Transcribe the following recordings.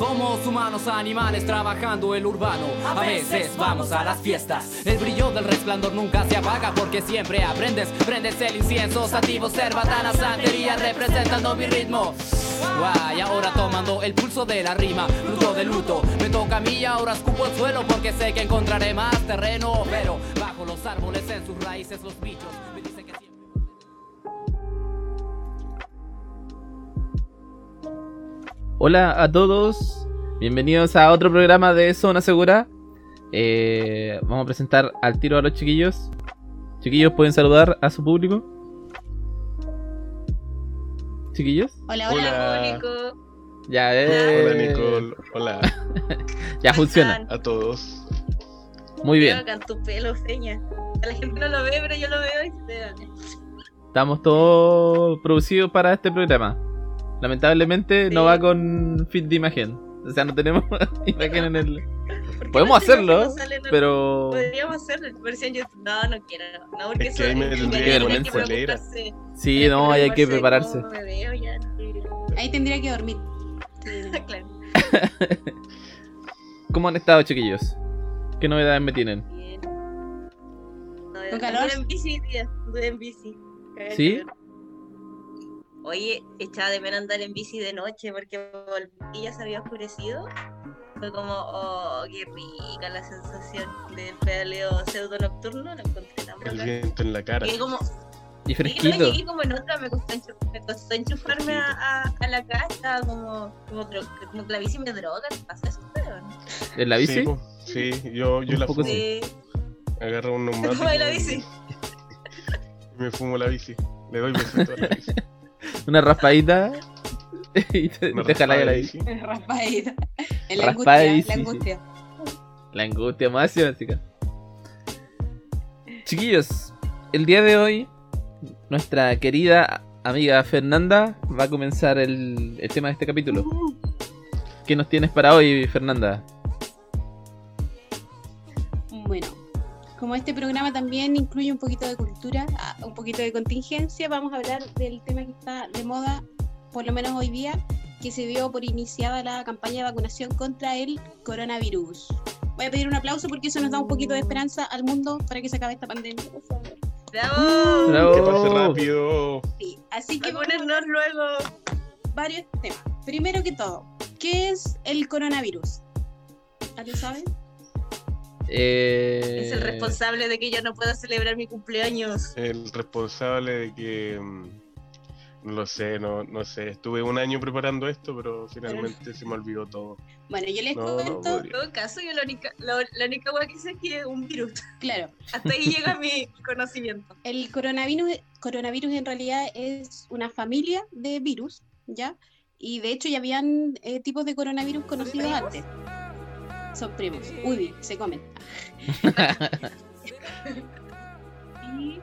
Somos humanos animales trabajando el urbano. A veces vamos a las fiestas. El brillo del resplandor nunca se apaga porque siempre aprendes. Prendes el incienso, sativos, cerbatana, santería representando mi ritmo. Guay, ahora tomando el pulso de la rima, luto de luto. Me toca a mí, ahora escupo el suelo porque sé que encontraré más terreno. Pero bajo los árboles, en sus raíces, los bichos Hola a todos, bienvenidos a otro programa de Zona Segura. Eh, vamos a presentar al tiro a los chiquillos. Chiquillos, ¿pueden saludar a su público? Chiquillos, Hola, hola, Hola. público. ya, eh, Hola Nicole, hola ya ¿Cómo funciona. están? a todos. Muy bien, tu pelo, Feña. La gente no lo ve, pero yo lo veo y se estamos todos producidos para este programa. Lamentablemente no Sí. va con fit de imagen. O sea, no tenemos imagen en el. ¿Por qué Podemos no hacerlo, sale, no? pero. Podríamos hacerlo en versión YouTube. No, no quiero. No, porque Es que me es- tendría que. Sí, no, ahí hay que prepararse. veo ya. Ahí tendría que dormir. claro. ¿Cómo han estado, chiquillos? ¿Qué novedades me tienen? Bien. No, ¿Con calor? en bici, tía. En bici. ¿Sí? calor. Oye, echaba de menos andar en bici de noche porque volví y ya se había oscurecido. Fue como, oh, qué rica la sensación del pedaleo pseudo nocturno. Lo encontré tan El viento en la cara. Llegué como, Y Sí, no, fresquito. llegué como en otra, me costó, me costó enchufarme a, a, a la casa, como, como, dro- como que la bici me droga, ¿te pasa eso? Pero, ¿no? ¿En la bici? Sí. Sí, yo, yo la fumo. Sí, Agarro un ¿Te neumático. la bici? y Me fumo la bici. Le doy besito a la bici. Una raspadita. y te, Una te a la bici. Raspadita. En la Raspada angustia, la sí. angustia. La angustia máxima, chica. Chiquillos, el día de hoy, nuestra querida amiga Fernanda va a comenzar el, el tema de este capítulo. ¿Qué nos tienes para hoy, Fernanda? Como este programa también incluye un poquito de cultura, ah, un poquito de contingencia, vamos a hablar del tema que está de moda, por lo menos hoy día, que se dio por iniciada la campaña de vacunación contra el coronavirus. Voy a pedir un aplauso porque eso nos da un poquito de esperanza al mundo para que se acabe esta pandemia. por favor. ¡Bravo! Bravo. Que pase rápido. Sí, así que Vacúnenos luego. varios temas. Primero que todo, ¿qué es el coronavirus? ¿Alguien sabe? Eh, Es el responsable de que yo no pueda celebrar mi cumpleaños. El responsable de que. mm, No lo sé, no, no sé. Estuve un año preparando esto, pero finalmente se me olvidó todo. Bueno, yo les No, no cuento, En podría. todo caso, yo la única, la, la única hueá que sé es que es un virus. claro, Hasta ahí llega mi conocimiento. el coronavirus, coronavirus en realidad es una familia de virus, ¿ya? Y de hecho ya habían eh, tipos de coronavirus conocidos antes. Son primos. Uy, se comen. y,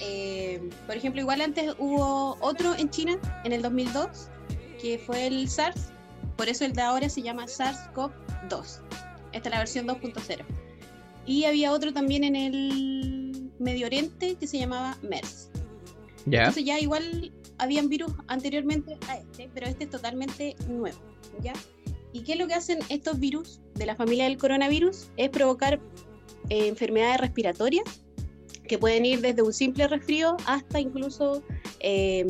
eh, por ejemplo, igual antes hubo otro en China, en el 2002, que fue el SARS. Por eso el de ahora se llama SARS-CoV-2. Esta es la versión 2.0. Y había otro también en el Medio Oriente que se llamaba MERS. ¿Ya? Entonces ya igual habían virus anteriormente a este, pero este es totalmente nuevo, ¿ya? ¿Y qué es lo que hacen estos virus de la familia del coronavirus? Es provocar eh, enfermedades respiratorias que pueden ir desde un simple resfrío hasta incluso eh,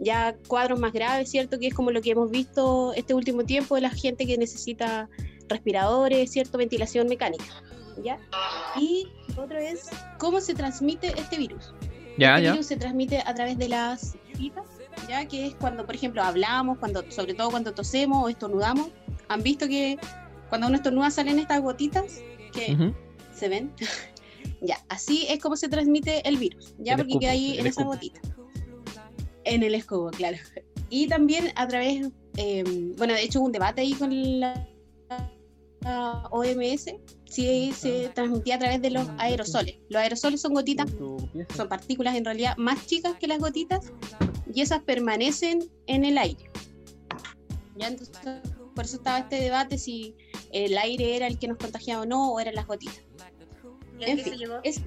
ya cuadros más graves, ¿cierto? Que es como lo que hemos visto este último tiempo de la gente que necesita respiradores, ¿cierto? Ventilación mecánica, ¿ya? Y otro es cómo se transmite este virus. Ya, Este ya. virus se transmite a través de las gotitas, ya que es cuando, por ejemplo, hablamos, cuando, sobre todo cuando tosemos o estornudamos. ¿Han visto que cuando uno estornuda salen estas gotitas que Ujú. se ven? ya, así es como se transmite el virus, ya El porque escupo, queda ahí en esa escupo. gotita. En el escobo, claro. Y también a través, eh, bueno, de hecho hubo un debate ahí con la, la OMS, si se transmitía a través de los aerosoles. Los aerosoles son gotitas son partículas en realidad más chicas que las gotitas y esas permanecen en el aire. Ya entonces, por eso estaba este debate si el aire era el que nos contagiaba o no, o eran las gotitas. ¿Y a En se fin, llegó? es,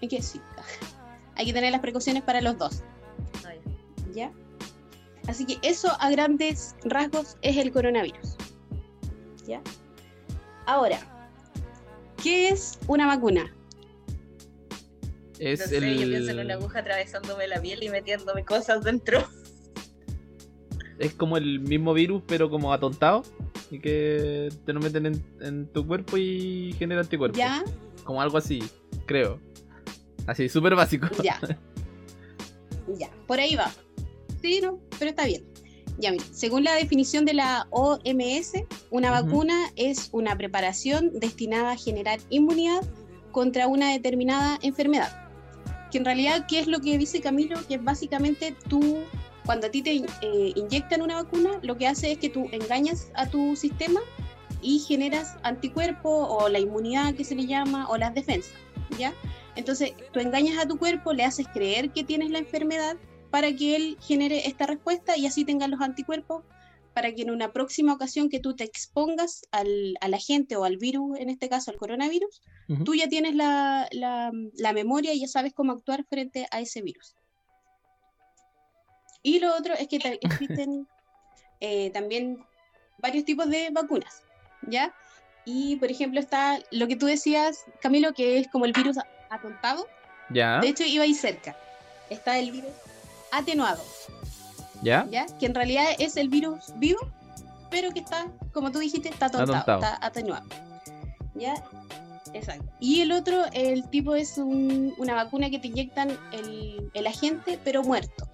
hay que sí, hay que tener las precauciones para los dos, Ay, ¿ya? Así que eso a grandes rasgos es el coronavirus. ¿Ya? Ahora, ¿qué es una vacuna? Es no sé, el... yo pienso en una aguja atravesándome la piel y metiéndome cosas dentro. Es como el mismo virus, pero como atontado. Y que te lo meten en, en tu cuerpo y genera anticuerpos. ¿Ya? Como algo así, creo. Así, súper básico. Ya. Ya, por ahí va. Sí, no, pero está bien. Ya, mira, según la definición de la OMS, una vacuna es una preparación destinada a generar inmunidad contra una determinada enfermedad. Que en realidad, ¿qué es lo que dice Camilo? Que es básicamente tú, cuando a ti te eh, inyectan una vacuna, lo que hace es que tú engañas a tu sistema y generas anticuerpos o la inmunidad que se le llama o las defensas, ¿ya? Entonces, tú engañas a tu cuerpo, le haces creer que tienes la enfermedad para que él genere esta respuesta y así tengas los anticuerpos para que en una próxima ocasión que tú te expongas al, al agente o al virus, en este caso al coronavirus, tú ya tienes la, la- la memoria y ya sabes cómo actuar frente a ese virus. Y lo otro es que existen eh, también varios tipos de vacunas, ¿ya? Y, por ejemplo, está lo que tú decías, Camilo, que es como el virus atontado. Ya, De hecho, iba ahí cerca. Está el virus atenuado, ya. ¿ya? Que en realidad es el virus vivo, pero que está, como tú dijiste, está atontado, Atontado. está atenuado. ¿Ya? Exacto. Y el otro, el tipo es un- una vacuna que te inyectan el, el agente, pero muerto.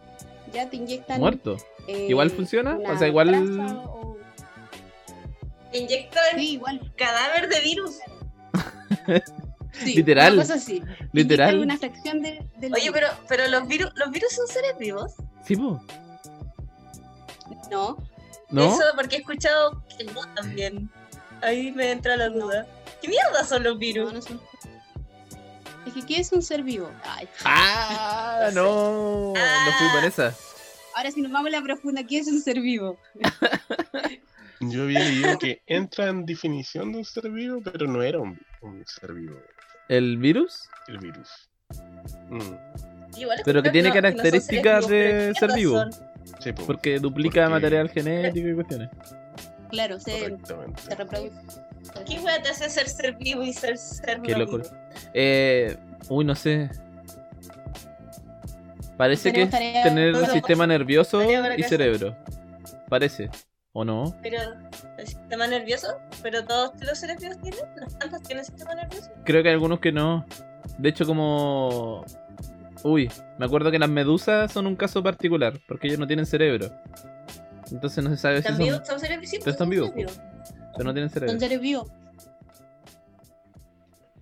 Ya te inyectan. Muerto. eh, ¿Igual funciona? O sea, igual- o- Inyectan Sí, igual. cadáver de virus. Sí, Literal. Una cosa así. Literal. Una fracción de, del Oye, virus. pero, pero los virus, los virus son seres vivos. Sí, po. No, ¿No? Eso porque he escuchado que no también. Ahí me entra la duda. ¿Qué mierda son los virus? no, no son. Es que, ¿qué es un ser vivo? Ay, Ah, no. No fui por esa. ahora si nos vamos a la profunda, ¿qué es un ser vivo? Yo había leído que entra en definición de un ser vivo, pero no era un, un ser vivo, ¿El virus? el virus. Mm, Igual Pero que tiene no- características de pero ¿qué ser vivo. son? Sí, po, Porque duplica Porque- material genético y cuestiones. Claro, se, se reproduce. ¿Qué wea te hace ser ser vivo y ser ser Qué no loco. vivo? Eh, uy, no sé. Parece que es tarea- tener Todo sistema nervioso y cerebro. Parece. ¿O no? Pero el sistema nervioso, pero todos los seres vivos tienen, las plantas tienen sistema nervioso. Creo que hay algunos que no. De hecho, como. Uy, me acuerdo que las medusas son un caso particular, porque ellos no tienen cerebro. Entonces no se sabe si ¿Están son. vivos? ¿Son vivos? Sí, Pero están son vivos, Pero no tienen cerebro. Son seres vivos.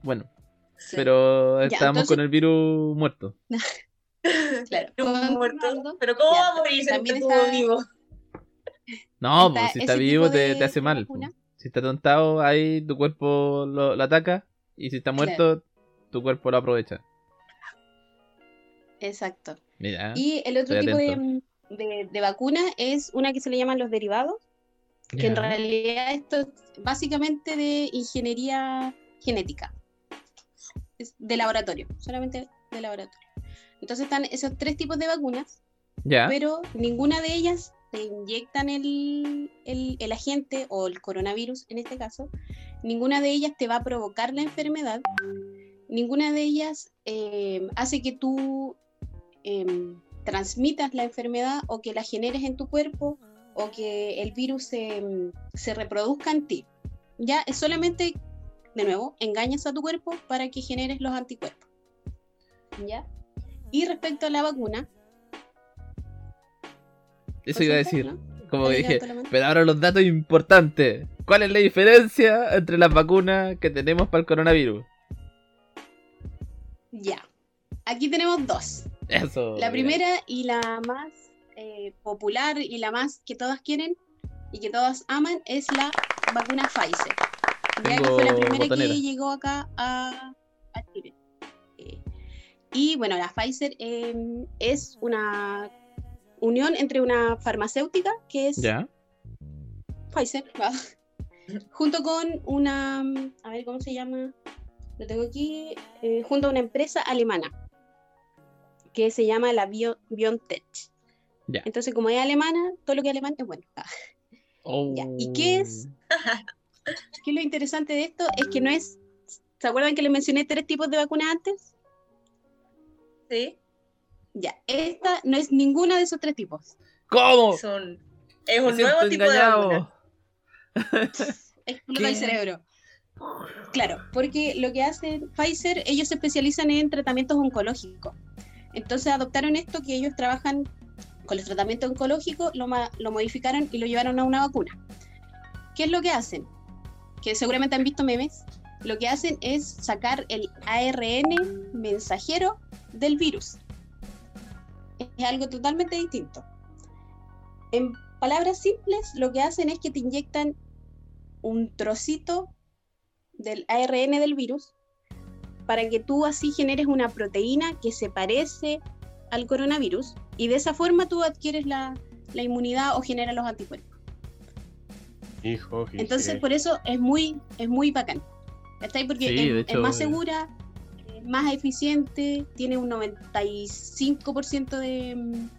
Bueno, Sí, pero Ya, estábamos entonces- con el virus muerto. claro. Un muerto. Pero ¿cómo va a morir si también está- vivo? No, Está pues si está vivo te, te hace mal. vacuna. Si está tontado, ahí tu cuerpo lo, lo ataca. Y si está muerto, tu cuerpo lo aprovecha. Exacto. Mira. Y el otro tipo de, de- de vacuna es una que se le llaman los derivados, que en realidad esto es básicamente de ingeniería genética. Es de laboratorio, solamente de laboratorio. Entonces están esos tres tipos de vacunas, pero ninguna de ellas te inyectan el, el- el agente o el coronavirus en este caso, ninguna de ellas te va a provocar la enfermedad, ninguna de ellas eh, hace que tú em, transmitas la enfermedad o que la generes en tu cuerpo o que el virus se, em, se reproduzca en ti. Ya es solamente, de nuevo, engañas a tu cuerpo para que generes los anticuerpos. ¿Ya? Y respecto a la vacuna, Eso iba a decir. ¿No? Como dije, pero ahora los datos importantes. ¿Cuál es la diferencia entre las vacunas que tenemos para el coronavirus? Ya. Aquí tenemos dos. Eso. La mira. primera y la más eh, popular y la más que todas quieren y que todas aman es la vacuna Pfizer. Ya que fue la primera que llegó acá a, a Chile. Eh, y bueno, la Pfizer eh, es una unión entre una farmacéutica que es Ya. Pfizer, va, junto con una, a ver cómo se llama, lo tengo aquí, eh, junto a una empresa alemana que se llama la Bio- BioNTech. Ya. Entonces, como es alemana, todo lo que es alemán es bueno. Ya, ¿y qué es? ¿Qué es lo interesante de esto? Es que no es. ¿Se acuerdan que les mencioné tres tipos de vacunas antes? Sí, Ya, esta no es ninguna de esos tres tipos. ¿Cómo? son, es un nuevo tipo de engañado. vacuna. Explota el cerebro. Claro, porque lo que hacen Pfizer, ellos se especializan en tratamientos oncológicos. Entonces adoptaron esto que ellos trabajan con los tratamientos oncológicos, lo, lo modificaron y lo llevaron a una vacuna. ¿Qué es lo que hacen? Que seguramente han visto memes. Lo que hacen es sacar el ARN mensajero del virus. Es algo totalmente distinto. En palabras simples, lo que hacen es que te inyectan un trocito del ARN del virus para que tú así generes una proteína que se parece al coronavirus y de esa forma tú adquieres la, la inmunidad o generas los anticuerpos. Hijo, Entonces por eso es muy, es muy bacán. ¿Cachai? Porque Sí, es, más eh. segura, es más eficiente, tiene un 95% de, mm,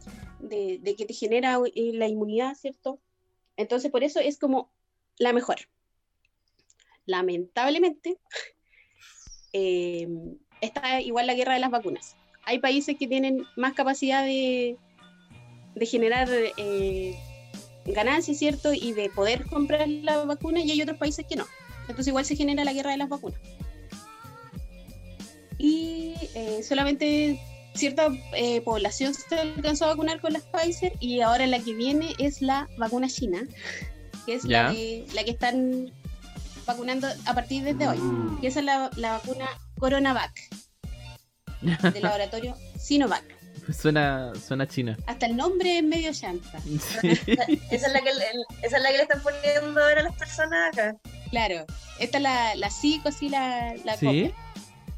de, de que te genera eh, la inmunidad, ¿cierto? Entonces por eso es como la mejor. Lamentablemente, eh, está igual la guerra de las vacunas. Hay países que tienen más capacidad de, de generar eh, ganancias, ¿cierto? Y de poder comprar la vacuna y hay otros países que no. Entonces igual se genera la guerra de las vacunas. Y eh, solamente cierta eh, población se alcanzó a vacunar con las Pfizer y ahora la que viene es la vacuna china, que es la, que, la que están vacunando a partir desde hoy. Que esa es la, la vacuna Coronavac del laboratorio Sinovac. Suena, suena china. Hasta el nombre es medio chanta. Sí. Esa es, la que, el- esa es la que le están poniendo ahora a las personas acá. Claro, esta es la, la psico, así la, la ¿Sí? copia.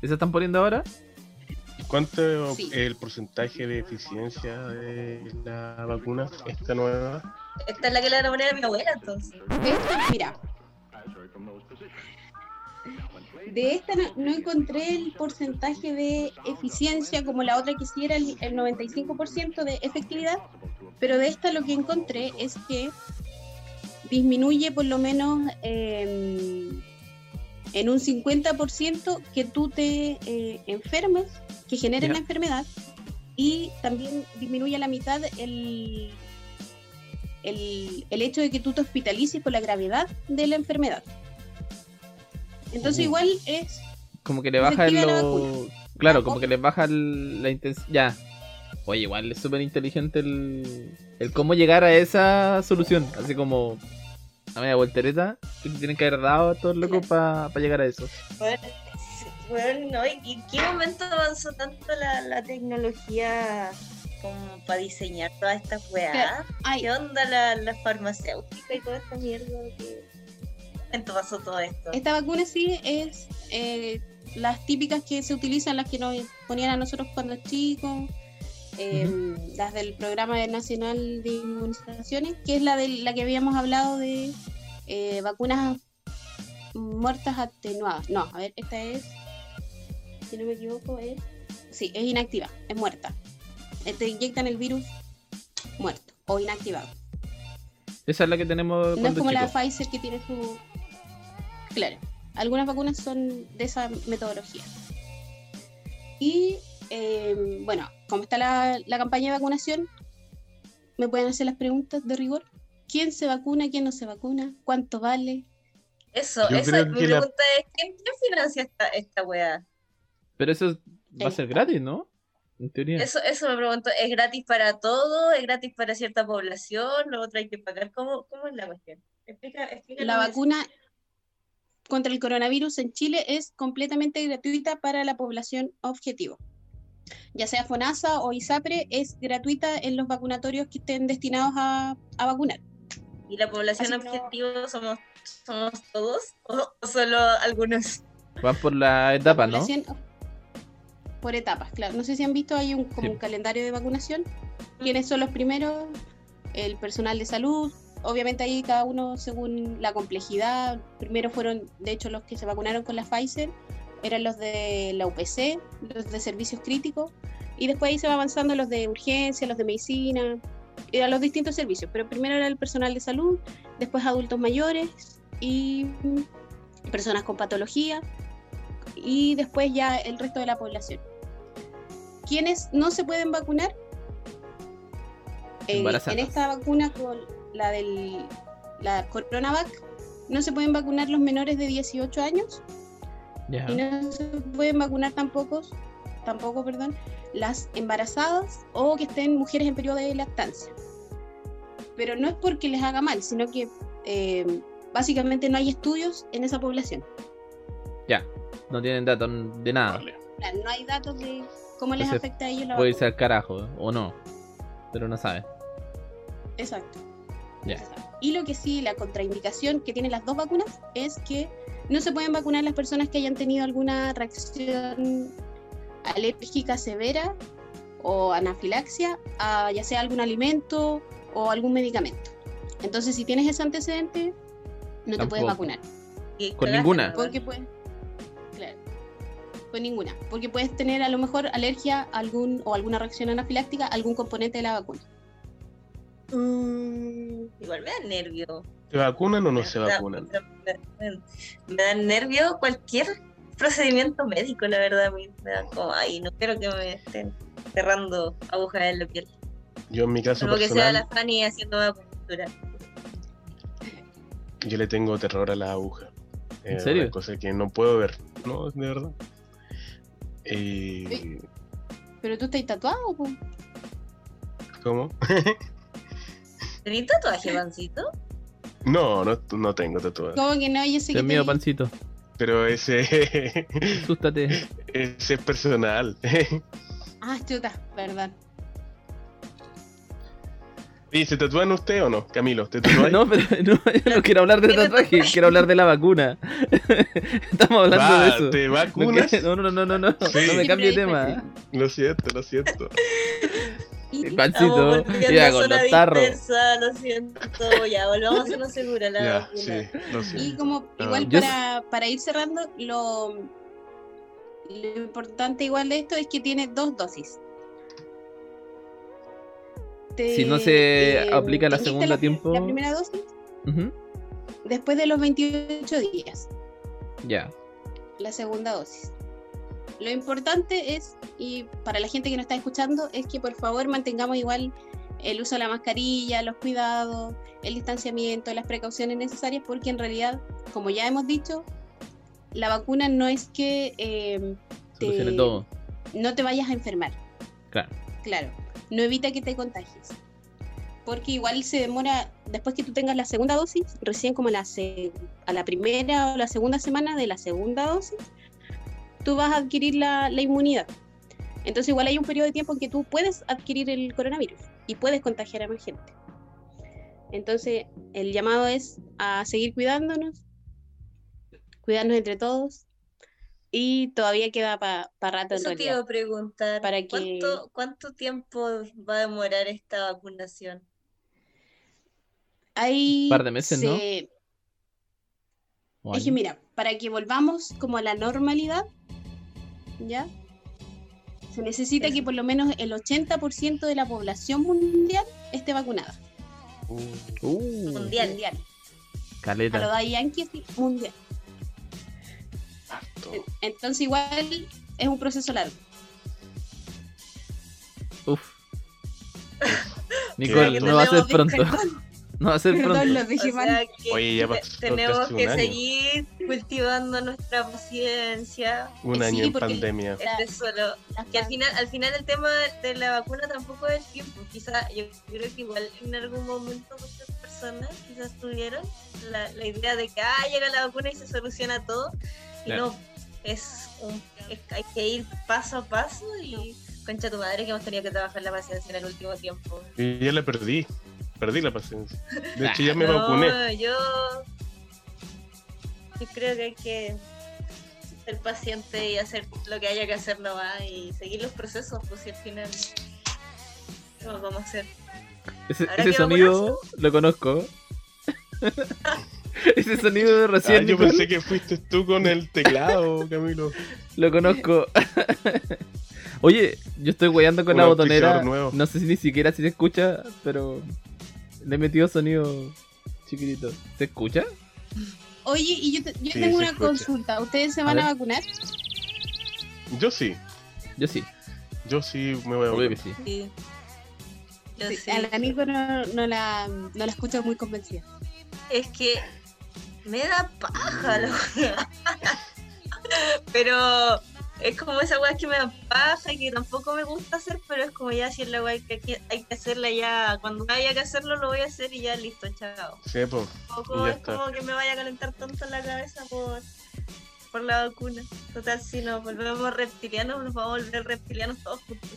¿Esa están poniendo ahora? ¿Y cuánto Sí. es el porcentaje de eficiencia de la vacuna, esta nueva? Esta es la que le van a poner a mi abuela, entonces. Esta, mira. De esta no, no encontré el porcentaje de eficiencia como la otra que sí era el, el 95% de efectividad, pero de esta lo que encontré es que disminuye por lo menos eh, en un 50% que tú te eh, enfermes, que generes Ya. la enfermedad, y también disminuye a la mitad el, el, el hecho de que tú te hospitalices por la gravedad de la enfermedad. Entonces igual es Como que le baja el lo... Claro, La como que le baja el- la intensidad. Ya. Oye, igual es súper inteligente el... el cómo llegar a esa solución. Así como a media voltereta que tienen que haber dado a todos locos para llegar a eso. Bueno, bueno, ¿no? ¿Y en qué momento avanzó tanto la, la tecnología como para diseñar todas estas weas? ¿Qué onda la, la farmacéutica y toda esta mierda? ¿Qué momento pasó todo esto? esta vacuna sí es eh, las típicas que se utilizan, las que nos ponían a nosotros cuando chicos, eh, las del Programa Nacional de Inmunizaciones, que es la de la que habíamos hablado de eh, vacunas muertas atenuadas. No, a ver, esta es, si no me equivoco, es, sí, es inactiva, es muerta. Te inyectan el virus muerto o inactivado. Esa es la que tenemos No es como la. Pfizer que tiene su. Claro, algunas vacunas son de esa metodología. Y eh, bueno, como está la, la campaña de vacunación, me pueden hacer las preguntas de rigor. ¿Quién se vacuna? ¿Quién no se vacuna? ¿Cuánto vale? Eso, Yo eso creo mi que la- pregunta es, ¿quién, quién financia esta, esta wea? Pero eso va a ser gratis, ¿no? En teoría. Eso, eso me pregunto, ¿es gratis para todo? ¿Es gratis para cierta población? ¿Lo otro hay que pagar? ¿Cómo, cómo es la cuestión? Explica, explícanos La eso. Contra el coronavirus en Chile es completamente gratuita para la población objetivo. Ya sea FONASA o ISAPRE, es gratuita en los vacunatorios que estén destinados a, a vacunar. ¿Y la población Así que no- objetivo somos, somos todos o, o solo algunos? Van por la etapa, ¿no? Población Por etapas, claro. No sé si han visto, hay un, como Sí. un calendario de vacunación. ¿Quiénes son los primeros? El personal de salud. Obviamente ahí cada uno según la complejidad. Primero fueron, de hecho, los que se vacunaron con la Pfizer, eran los de la UPC, los de servicios críticos. Y después ahí se va avanzando los de urgencia, los de medicina. a los distintos servicios, pero primero era el personal de salud, después adultos mayores y personas con patología y después ya el resto de la población. ¿Quiénes no se pueden vacunar? En, Embarazadas. en esta vacuna con la del la CoronaVac no se pueden vacunar los menores de 18 años y no se pueden vacunar tampoco, tampoco, perdón, las embarazadas o que estén mujeres en periodo de lactancia. Pero no es porque les haga mal, sino que eh, básicamente no hay estudios en esa población. Ya. No tienen datos de nada. Vale. Claro, no hay datos de cómo les Entonces, afecta a ellos la Puede vacuna. irse al carajo, o no. Pero no saben. Exacto. Y lo que sí, la contraindicación que tienen las dos vacunas es que no se pueden vacunar las personas que hayan tenido alguna reacción alérgica severa o anafilaxia a ya sea algún alimento o algún medicamento. Entonces, si tienes ese antecedente, no te puedes vacunar. Y Con ninguna. Porque puedes. Claro. Con ninguna. Porque puedes tener a lo mejor alergia a algún, o alguna reacción anafiláctica a algún componente de la vacuna. Mm, igual me da nervio. ¿Se vacunan o no se vacunan? Me, me- me da nervio cualquier procedimiento médico, la verdad. a mí Me da como, ay, no quiero que me estén cerrando agujas en la piel. Yo en mi caso Como que sea la personal, Fanny haciendo acupuntura. yo le tengo terror a la aguja. ¿En serio? Cosa que no puedo ver, no, de verdad. Sí. Pero tú estás tatuado, po? ¿Cómo? ¿Tenés tatuaje, pancito? No, no, no tengo tatuaje. ¿Cómo que no? Yo sé que Dios mío, te- pancito. Pero ese, Asústate. ese es personal. Ah, chuta, verdad. ¿Y se tatúan usted o no? Camilo, ¿te? No, pero no, yo no quiero hablar de tatuaje, quiero hablar de la vacuna. Estamos hablando Va, de eso. ¿Te No, vacunas? que- no, no, no, no, no, Sí. no me cambie de tema. Lo siento, lo siento. Y- El pancito, Estamos volviendo mira a con los tarros. dispersa, lo siento. Ya, volvamos a zona segura. La Ya, vacuna. sí, lo Y como igual Yo para, para ir cerrando, lo, lo importante igual de esto es que tiene dos dosis. Te- Si no se eh, aplica la segunda la, tiempo- La primera dosis Ujú, después de los 28 días, Ya. la segunda dosis. Lo importante es, y para la gente que nos está escuchando, es que por favor mantengamos igual el uso de la mascarilla, los cuidados, el distanciamiento, las precauciones necesarias, porque en realidad, como ya hemos dicho, la vacuna no es que eh, Solucione Te- todo. no te vayas a enfermar. Claro. Claro, no evita que te contagies. Porque igual se demora, después que tú tengas la segunda dosis, recién como la se- a la primera o la segunda semana de la segunda dosis, tú vas a adquirir la, la inmunidad. Entonces igual hay un periodo de tiempo en que tú puedes adquirir el coronavirus y puedes contagiar a más gente. Entonces el llamado es a seguir cuidándonos, cuidarnos entre todos y todavía queda para rato en Eso te realidad. iba a preguntar. Para que- ¿cuánto, ¿Cuánto tiempo va a demorar esta vacunación? Hay Par de meses, ¿no? se- Es que mira, para que volvamos como a la normalidad, ¿ya? Se necesita que por lo menos el 80% de la población mundial esté vacunada. Uh, Mundial. Mundial. A lo caleta. de Yankee, sí, mundial. Harto. Entonces igual es un proceso largo. Uf. Nicole, no va a ser pronto. No va a ser perdón, pronto. lo O dije mal. sea que Oye, ya pasó tenemos casi un que año. seguir cultivando nuestra paciencia. Un Sí, año en porque- pandemia. Este es solo que al final, al final el tema de la vacuna tampoco es el tiempo. Quizá yo creo que igual en algún momento muchas personas quizás tuvieron la, la idea de que ah, llega la vacuna y se soluciona todo. Y Claro. no, es un, es- hay que ir paso a paso y concha tu madre que hemos tenido que trabajar la paciencia en el último tiempo. Y ya la perdí. Perdí la paciencia. De hecho, ya me no, vacuné. yo, yo creo que hay que ser paciente y hacer lo que haya que hacer nomás y seguir los procesos, pues si al final ¿qué más vamos a hacer? Ese, ¿Habrá ese que sonido lo conozco. ese sonido de Ah, recién yo Nicole, pensé que fuiste tú con el teclado, Camilo. lo conozco. Oye, yo estoy weyando con la botonera. nuevo. No sé si ni siquiera si se escucha, pero le he metido sonido chiquitito. ¿Se escucha? Oye, y yo, te- yo Sí, tengo una escucha. consulta. ¿Ustedes se van a, vacunar? Yo sí, Yo sí, yo sí me voy a que sí. Sí. Yo Sí. A la Nico no, no la, no la escucho muy convencida. Es que me da paja la wea. Pero es como esa weá que me da paja y que tampoco me gusta hacer, pero es como ya si es la weá que hay que, hay que hacerla ya. Cuando haya que hacerlo, lo voy a hacer y ya listo, chao. Sí, pues. Tampoco es está. como que me vaya a calentar tanto la cabeza por, por la vacuna. Total, si nos volvemos reptilianos, nos vamos a volver reptilianos todos juntos.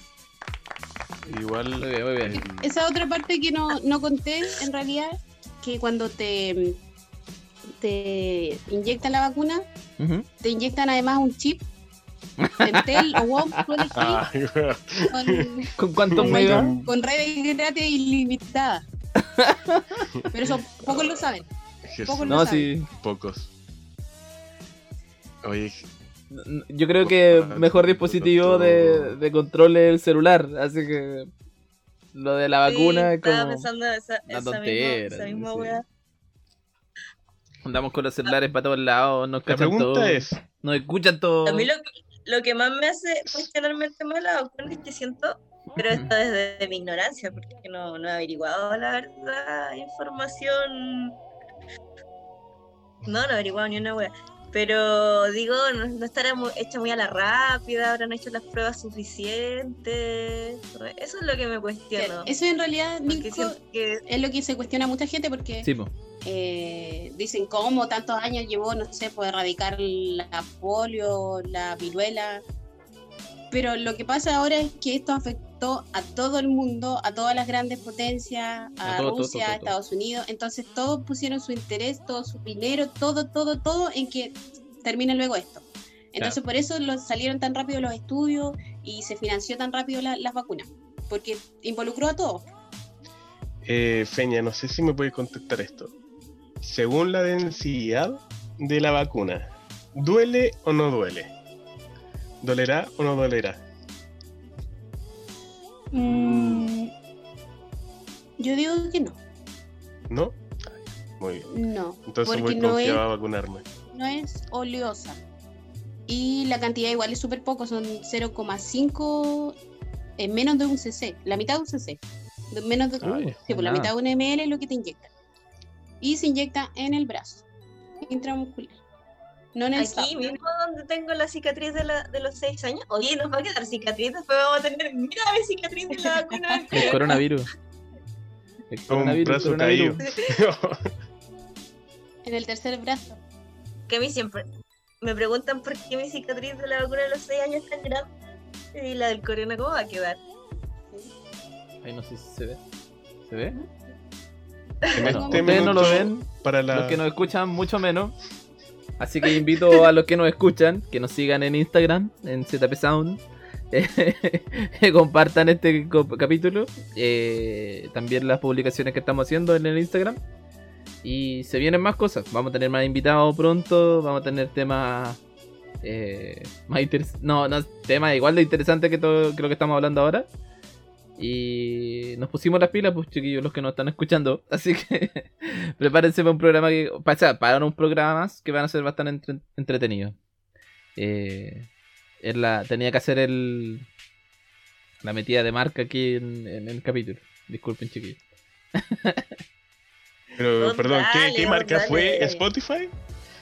Igual. Muy bien, muy bien. Esa otra parte que no, no conté, en realidad, que cuando te, te inyectan la vacuna, te inyectan además un chip. Entel o Ay, weón. con, ¿Con cuántos con, megas? con redes gratis ilimitadas. Pero eso pocos lo saben. Jesús, Poco No, lo sí. pocos. Oye, Yo creo que Ah, mejor dispositivo de, de control es el celular. Así que lo de la vacuna Sí, es como. Estaba pensando esa, una esa tontera, misma, esa misma weá. Andamos con los celulares para todos lados, nos la cachan pregunta todo, es: nos escuchan todo. A mí lo, lo que más me hace cuestionarme el tema de la vacuna es que siento, pero esto es desde mi ignorancia, porque no, no he averiguado la verdad, información. No, no he averiguado ni una wea. Pero digo, no, no estará mu- hecha muy a la rápida, habrán hecho las pruebas suficientes. Eso es lo que me cuestiono. Eso en realidad, Nico, que es lo que se cuestiona a mucha gente porque Sí, po. eh, dicen cómo tantos años llevó, no sé, por erradicar la polio, la viruela. Pero lo que pasa ahora es que esto afectó a todo el mundo, a todas las grandes potencias, A a todo, todo, Rusia, a. Estados Unidos. Entonces todos pusieron su interés, todo su dinero, todo, todo, todo en que termine luego esto. Entonces por eso salieron tan rápido los estudios y se financió tan rápido la- las vacunas. Porque involucró a todos. eh, Feña, no sé si me puedes contestar esto. Según la densidad de la vacuna, ¿duele o no duele? ¿Dolerá o no dolerá? Mm, yo digo que no. ¿No? Muy bien. No, Entonces porque voy no es, confiado a vacunarme. no es oleosa. Y la cantidad igual es súper poco, son 0,5, en menos de un cc, la mitad de un cc. De menos de, Ah, sí, pues la mitad de un ml es lo que te inyectan. Y se inyecta en el brazo, intramuscular. No en el aquí mismo donde tengo la cicatriz de, la, de los seis años, oye, nos va a quedar cicatriz, después vamos a tener, mira mi cicatriz de la vacuna. El coronavirus. El Un coronavirus, brazo coronavirus. caído. En el tercer brazo. que a mí siempre me preguntan por qué mi cicatriz de la vacuna de los 6 años es tan grande y la del corona cómo va a quedar. Ay, no sé si se ve. ¿Se ve? En Bueno, este ustedes no lo ven, Para la... los que nos escuchan mucho menos. Así que invito a los que nos escuchan que nos sigan en Instagram, en ZP Sound. que compartan este capítulo. eh, también las publicaciones que estamos haciendo en el Instagram. Y se vienen más cosas. Vamos a tener más invitados pronto. Vamos a tener temas. eh, más No, no, temas igual de interesantes que todo que lo que estamos hablando ahora. Y nos pusimos las pilas, pues chiquillos, los que nos están escuchando. Así que prepárense para un programa que. Para, o sea, para unos programas que van a ser bastante entre- entretenidos. Eh, es la, tenía que hacer el. La metida de marca aquí en, en el capítulo. Disculpen, chiquillos. Pero, perdón, ¿qué, dale, qué don marca dale. fue? ¿Spotify?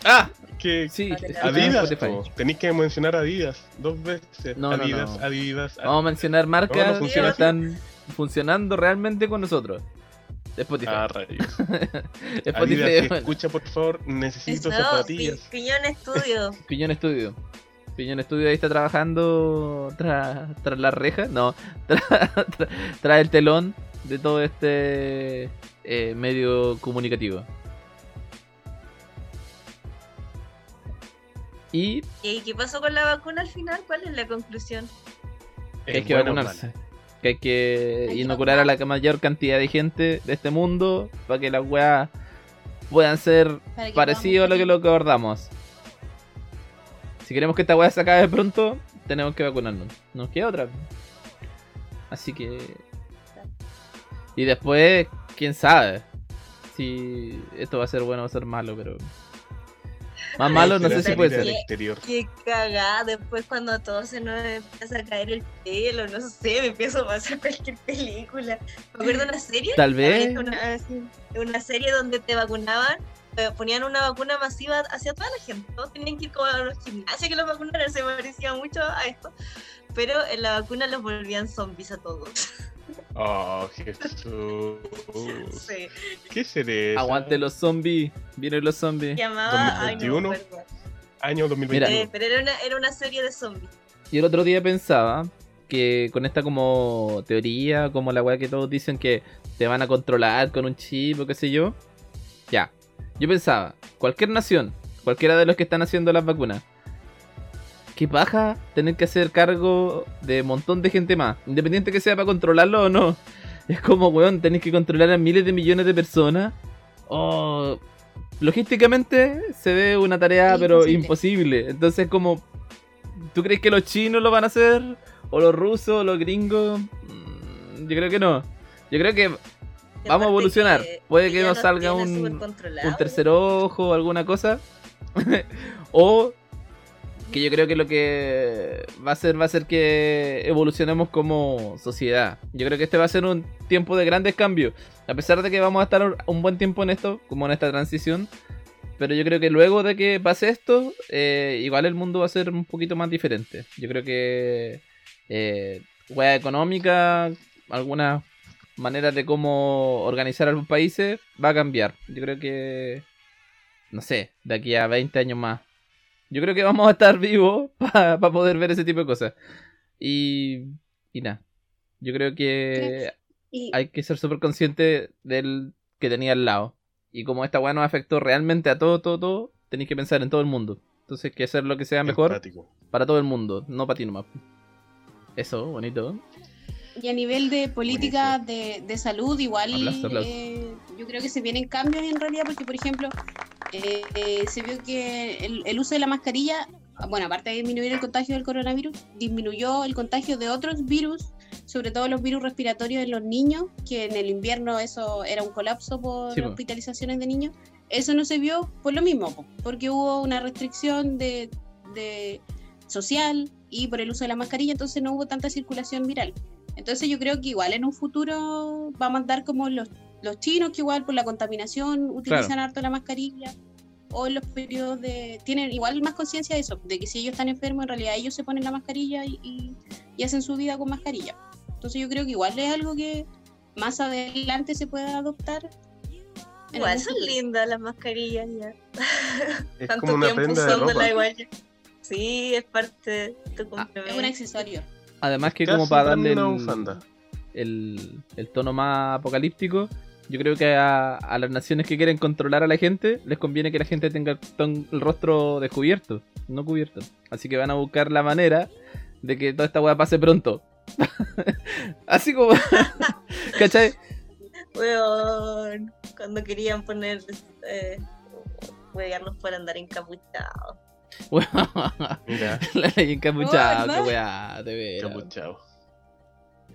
¡Ah! Sí, Adidas. tenéis que mencionar Adidas dos veces. No, Adidas, no. Adidas, Vamos a mencionar marcas No, no que funciona están funcionando realmente con nosotros. Spotify. Ah, rayos. Spotify Adidas, bueno, escucha por favor, necesito No, zapatillas. Pi- Piñón Estudio. Piñón Estudio. Piñón Estudio ahí está trabajando tras tras las rejas, no, tras tra- tras el telón de todo este eh, medio comunicativo. Y ¿Y qué pasó con la vacuna al final? ¿Cuál es la conclusión? que hay que bueno vacunarse. Que hay que Hay que inocular a la mayor cantidad de gente de este mundo para que las weas puedan ser parecido a lo que lo que abordamos. Si queremos que esta weá se acabe pronto, tenemos que vacunarnos. Nos queda otra. Así que. Y después, quién sabe si esto va a ser bueno o va a ser malo, pero. Más malo no sé si puede ser. exterior. Qué cagada, después cuando a todos se nos empieza a caer el pelo, no sé, me empiezo a pasar cualquier película. Me acuerdo de una serie, Tal vez. una, una serie donde te vacunaban, eh, ponían una vacuna masiva hacia toda la gente, todos tenían que ir como a los gimnasios que los vacunaran, se parecía mucho a esto, pero en la vacuna los volvían zombies a todos. Oh, Jesús. Sí. ¿Qué será? Aguante los zombies. Vienen los zombies. Llamaba, ay, no me 2021. acuerdo. Año 2021. Eh, pero era una, era una serie de zombies. Y el otro día pensaba que con esta como teoría, como la weá que todos dicen que te van a controlar con un chip o qué sé yo. Ya. Yo pensaba, cualquier nación, cualquiera de los que están haciendo las vacunas, qué paja tener que hacer cargo de un montón de gente más, independiente que sea para controlarlo o no. Es como, weón, tenés que controlar a miles de millones de personas. Oh, logísticamente se ve una tarea, pero Imposible. imposible. Entonces, como, ¿tú crees que los chinos lo van a hacer? ¿O los rusos, o los gringos? Mm, Yo creo que no. Yo creo que Vamos a evolucionar. Puede que nos salga un- un tercer ojo o alguna cosa. o que yo creo que lo que va a ser va a ser que evolucionemos como sociedad. Yo creo que este va a ser un tiempo de grandes cambios. A pesar de que vamos a estar un buen tiempo en esto, como en esta transición. Pero yo creo que luego de que pase esto, eh, igual el mundo va a ser un poquito más diferente. Yo creo que eh, wea económica, algunas maneras de cómo organizar a los países va a cambiar. Yo creo que, no sé, de aquí a 20 años más. Yo creo que vamos a estar vivos para poder ver ese tipo de cosas. Y, y nada, yo creo que Y hay que ser súper consciente del que tenía al lado. Y como esta weá nos afectó realmente a todo, todo, todo, tenéis que pensar en todo el mundo. Entonces hay que hacer lo que sea mejor Empático. para todo el mundo, no para ti nomás. Eso, bonito. Y a nivel de política de, de salud, igual Aplauso, aplauso. eh, yo creo que se vienen cambios en realidad, porque por ejemplo, eh, eh, se vio que el, el uso de la mascarilla, bueno, aparte de disminuir el contagio del coronavirus, disminuyó el contagio de otros virus, sobre todo los virus respiratorios en los niños, que en el invierno eso era un colapso por Sí, hospitalizaciones de niños. Eso no se vio por lo mismo, po, porque hubo una restricción de, de social y por el uso de la mascarilla, entonces no hubo tanta circulación viral. Entonces yo creo que igual en un futuro vamos a andar como los, los chinos, que igual por la contaminación utilizan harto la mascarilla, o en los periodos de... Tienen igual más conciencia de eso, de que si ellos están enfermos, en realidad ellos se ponen la mascarilla y, y- y hacen su vida con mascarilla. Entonces yo creo que igual es algo que más adelante se puede adoptar. Igual son lindas las mascarillas ya. Es Tanto como una tiempo prenda de usándola ropa. igual ya. Sí, es parte de tu Es un accesorio. Además que Casi como para darle el, el tono más apocalíptico, yo creo que a, a las naciones que quieren controlar a la gente, les conviene que la gente tenga el, rostro descubierto, no cubierto. Así que van a buscar la manera de que toda esta weá pase pronto. Así como... ¿Cachai? Weón, cuando querían poner, eh, huevearnos por andar encapuchados. Mira, la ley encapuchada, Oh, qué weá, de veras. capuchado.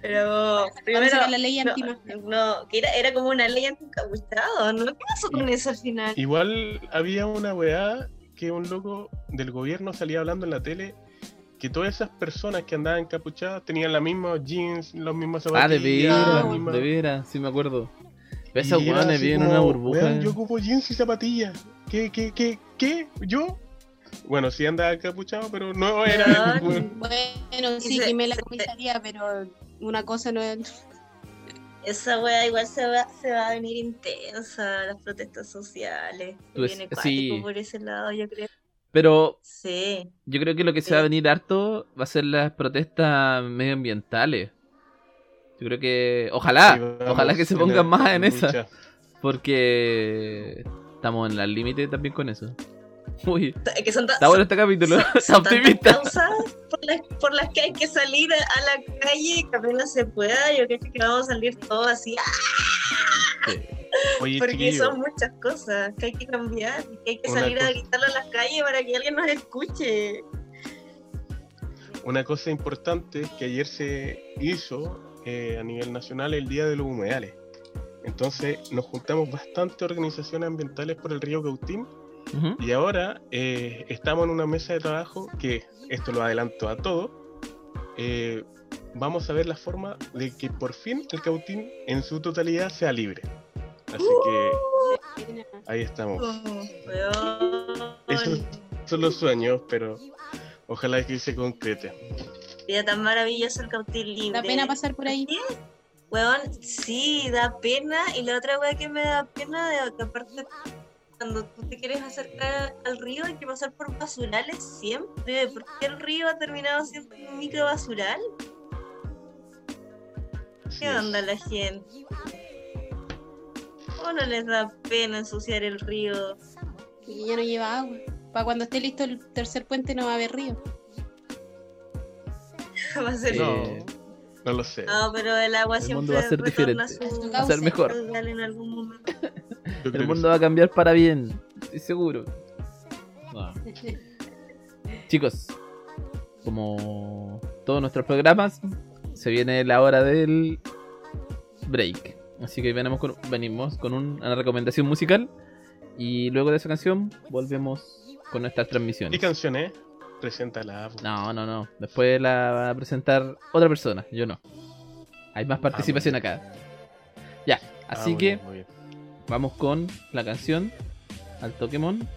Pero primero, sacar la ley no, anti no, que era, era como una ley anti-encapuchado, ¿no? ¿Qué pasó con eso al final? Igual había una weá que un loco del gobierno salía hablando en la tele que todas esas personas que andaban encapuchadas tenían los mismos jeans, los mismos Ah, de zapatillas, Ah, veras, las mismas- de veras, sí me acuerdo. era weones viven en una burbuja. "Weón, yo ocupo jeans y zapatillas. ¿Qué, qué, qué, qué? ¿Yo? Bueno, sí andaba encapuchado, pero no era... No. Bueno, sí, se- quemé la comisaría, pero una cosa no es... Esa wea igual se va, se va a venir intensa, las protestas sociales. Pues, viene sí. por ese lado, yo creo. Pero Sí. yo creo que lo que se va a venir harto va a ser las protestas medioambientales. Yo creo que. Ojalá, Sí, vamos ojalá que se pongan la más en esa. Porque estamos en el límite también con eso. Uy, que son, está bueno este capítulo, son- optimista. causas por las, por las que hay que salir a, a la calle que apenas se pueda. Yo creo que vamos a salir todos así, ¡ah! Oye, porque chiquillo, son muchas cosas que hay que cambiar y que hay que Una salir a cosa- gritarlo a las calles para que alguien nos escuche. una cosa importante es que ayer se hizo eh, a nivel nacional el Día de los Humedales. Entonces nos juntamos bastantes organizaciones ambientales por el río Cautín Ujú. y ahora eh, estamos en una mesa de trabajo que, esto lo adelanto a todo, eh, vamos a ver la forma de que por fin el Cautín en su totalidad sea libre. Así que ahí estamos. Weón. Esos son los sueños, pero ojalá que se concrete. Día tan maravilloso el cautil libre. Da pena pasar por ahí. Weón, sí, da pena. Y la otra weá que me da pena de que aparte cuando tú te quieres acercar al río hay que pasar por basurales siempre. ¿Por qué el río ha terminado siendo un micro basural? ¿Qué onda la gente? ¿O no les da pena ensuciar el río? Y ya no lleva agua. Para cuando esté listo el tercer puente no va a haber río. Va a ser- No, no lo sé. No, pero el agua El siempre mundo va a ser retorna diferente. a su Va a ser mejor. en algún momento. El mundo va a cambiar para bien, estoy seguro. No. Chicos, como todos nuestros programas, se viene la hora del break. Así que venimos con, venimos con un- una recomendación musical. Y luego de esa canción, volvemos con nuestras ¿Qué transmisiones. canción es? Preséntala. po. No, no, no. Después la va a presentar otra persona, yo no. Hay más participación acá. Ya, Ah, así muy que bien, muy bien. Vamos con la canción al Pokémon.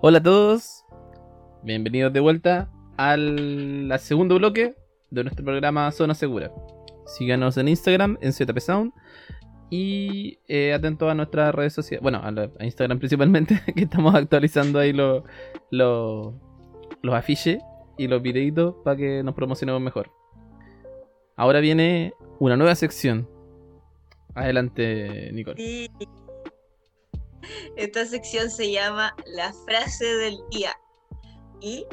Hola a todos, bienvenidos de vuelta al, al segundo bloque de nuestro programa Zona Segura. Síganos en Instagram, en ZP Sound. Y eh, atentos a nuestras redes sociales. Bueno, a, Instagram principalmente, que estamos actualizando ahí los los- los afiches y los videitos para que nos promocionemos mejor. Ahora viene una nueva sección. Adelante, Nicole. Esta sección se llama La frase del día. Y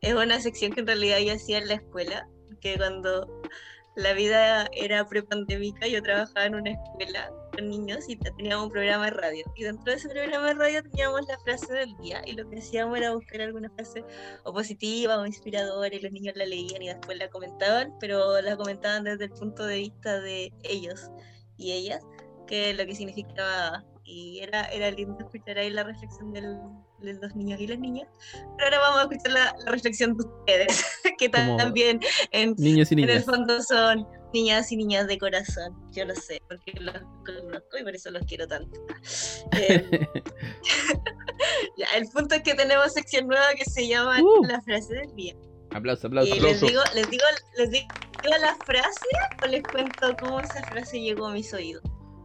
es una sección que en realidad yo hacía en la escuela, que cuando la vida era prepandémica yo trabajaba en una escuela con niños y teníamos un programa de radio. Y dentro de ese programa de radio teníamos la frase del día y lo que hacíamos era buscar alguna frase o positiva o inspiradora y los niños la leían y después la comentaban, pero la comentaban desde el punto de vista de ellos y ellas que lo que significaba y era, era lindo escuchar ahí la reflexión del- de los niños y las niñas. Pero ahora vamos a escuchar la, la reflexión de ustedes, que Como también en, Niños y en el niñas. fondo son niñas y niñas de corazón. Yo lo sé, porque los conozco y por eso los quiero tanto. Eh, ya, el punto es que tenemos sección nueva que se llama Uh. La frase del día. aplauso, aplauso. Y les digo, les digo, les digo la frase o les cuento cómo esa frase llegó a mis oídos.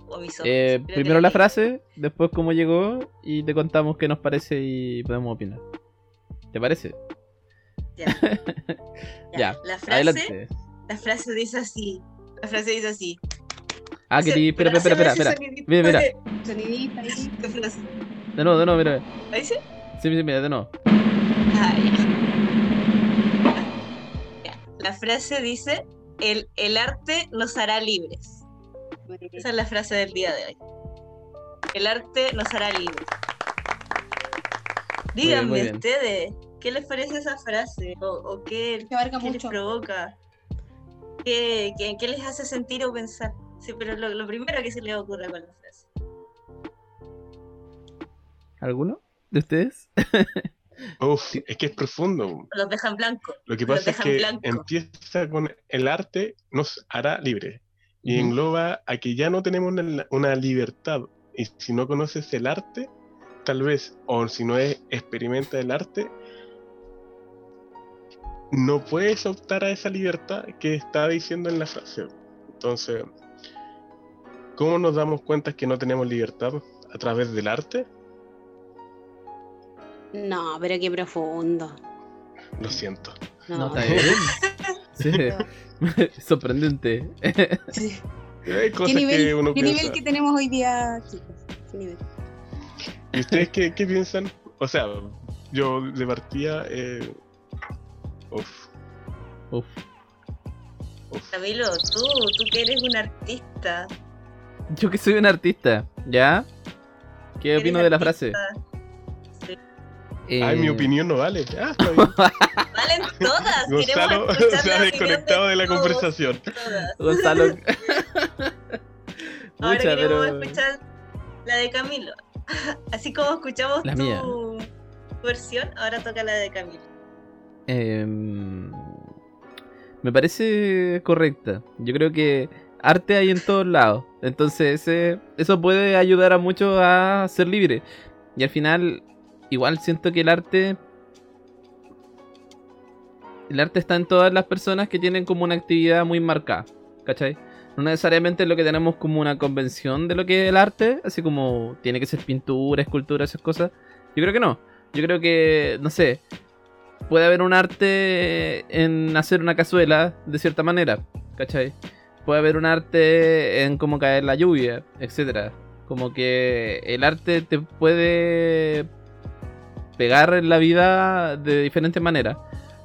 O a mis ojos. Eh, que primero la frase, después cómo llegó y te contamos qué nos parece y podemos opinar. ¿Te parece? Ya. Ya, La frase, Adelante. la frase dice así. La frase dice así. Ah, Hace- querí, espera, espera, espera, espera. Mira, mira. de- Sonidita ahí. de frase. De nuevo, de nuevo, mira. ¿Ahí sí? Sí, sí, mira, de nuevo. Ah, ya. Ya. La frase dice, el, el arte nos hará libres. Esa es la frase del día de hoy. El arte nos hará libres. Díganme muy bien. ustedes, ¿qué les parece esa frase? ¿O, o qué, qué les provoca? ¿Qué, qué, qué les hace sentir o pensar? Sí, pero lo, lo primero que se les ocurre con la frase. ¿Alguno de ustedes? Uf, es que es profundo. Los dejan blanco. Lo que pasa es que blanco. empieza con el arte nos hará libre y engloba a que ya no tenemos una, una libertad y si no conoces el arte, tal vez, o si no es, experimenta el arte, no puedes optar a esa libertad que está diciendo en la frase. Entonces, ¿cómo nos damos cuenta que no tenemos libertad? ¿A través del arte? No, pero qué profundo. Lo siento. No, No, está bien. Sí. Sorprendente. Sí. Hay cosas ¿Qué, nivel, que uno qué piensa. nivel que tenemos hoy día, chicos? ¿Qué nivel? ¿Y ustedes qué, qué piensan? O sea, yo de partida. Eh... Uf, Uf. Camilo, tú, tú que eres un artista. Yo que soy un artista, ¿ya? ¿Qué opino de la frase? Sí. Ay, mi Eh, opinión no vale. Ah, está bien. Valen todas. Gonzalo se ha desconectado de la todos, conversación. todas. Gonzalo. Ahora Mucha, queremos pero. escuchar la de Camilo. Así como escuchamos La tu mía. versión, ahora toca la de Camilo. Em, me parece correcta. Yo creo que arte hay en todos lados. Entonces eso puede ayudar a muchos a ser libre. Y al final, igual siento que el arte... El arte está en todas las personas que tienen como una actividad muy marcada. ¿Cachai? No necesariamente es lo que tenemos como una convención de lo que es el arte. Así como tiene que ser pintura, escultura, esas cosas. Yo creo que no. Yo creo que, no sé, puede haber un arte en hacer una cazuela de cierta manera, ¿cachai? Puede haber un arte en cómo caer la lluvia, etcétera. Como que el arte te puede pegar en la vida de diferentes maneras.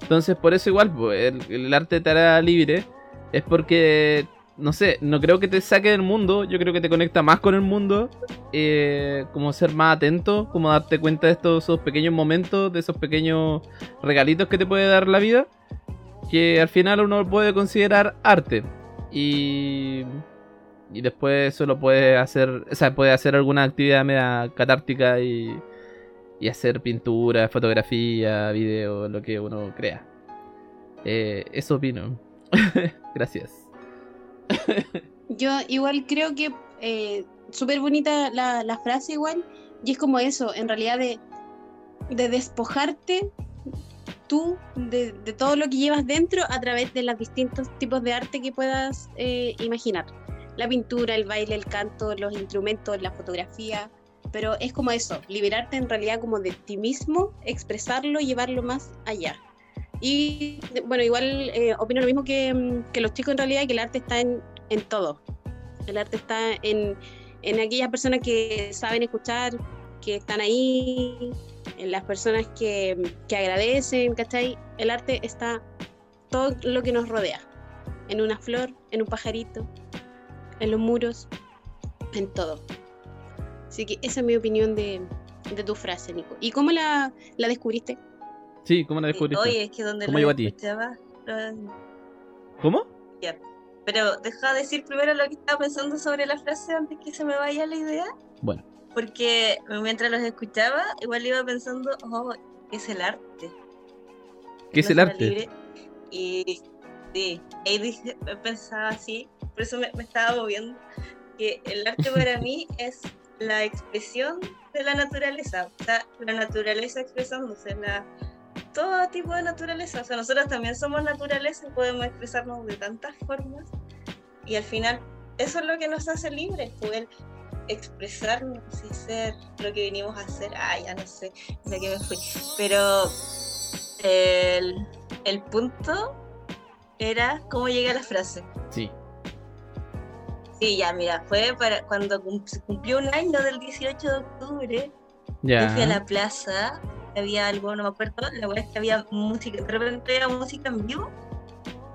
Entonces, por eso igual, el, arte te hará libre. Es porque, no sé, no creo que te saque del mundo. Yo creo que te conecta más con el mundo. eh, como ser más atento, como darte cuenta de estos pequeños momentos, de esos pequeños regalitos que te puede dar la vida. Que al final uno puede considerar arte. Y. Y después solo puede hacer. O sea, puede hacer alguna actividad media catártica y. Y hacer pintura, fotografía, video, lo que uno crea. Eh, eso opino. Gracias. Yo igual creo que eh, súper bonita la, frase igual, y es como eso, en realidad de, de despojarte tú de, de todo lo que llevas dentro a través de los distintos tipos de arte que puedas eh, imaginar. La pintura, el baile, el canto, los instrumentos, la fotografía, pero es como eso, liberarte en realidad como de ti mismo, expresarlo, llevarlo más allá. Y bueno, igual eh, opino lo mismo que, mm, que los chicos en realidad, que el arte está en, en todo. El arte está en, en aquellas personas que saben escuchar, que están ahí, en las personas que, que agradecen, ¿cachai? El arte está todo lo que nos rodea. En una flor, en un pajarito, en los muros, en todo. Así que esa es mi opinión de, de tu frase, Nico. ¿Y cómo la, la descubriste? Sí, ¿cómo la descubriste? Oye, es que donde ¿Cómo lo llegó a ti? escuchaba, lo- ¿Cómo? Pero deja de decir primero lo que estaba pensando sobre la frase antes que se me vaya la idea. Bueno. Porque mientras los escuchaba, igual iba pensando, oh, ¿qué es el arte? ¿Qué es No el arte? libre. Y sí, ahí dije, pensaba así, por eso me, me estaba moviendo, que el arte para mí es la expresión de la naturaleza, la naturaleza expresándose, la, todo tipo de naturaleza, o sea, nosotros también somos naturaleza y podemos expresarnos de tantas formas, y al final eso es lo que nos hace libres, poder expresarnos y ser lo que venimos a hacer, ah, ya no sé, de qué me fui, pero el, el punto era cómo llegué a la frase. Sí. Sí, ya, mira, fue para cuando cumplió un año del 18 de octubre. Ya. Yo fui a la plaza, había algo, no me acuerdo, la verdad es que había música, de repente había música en vivo.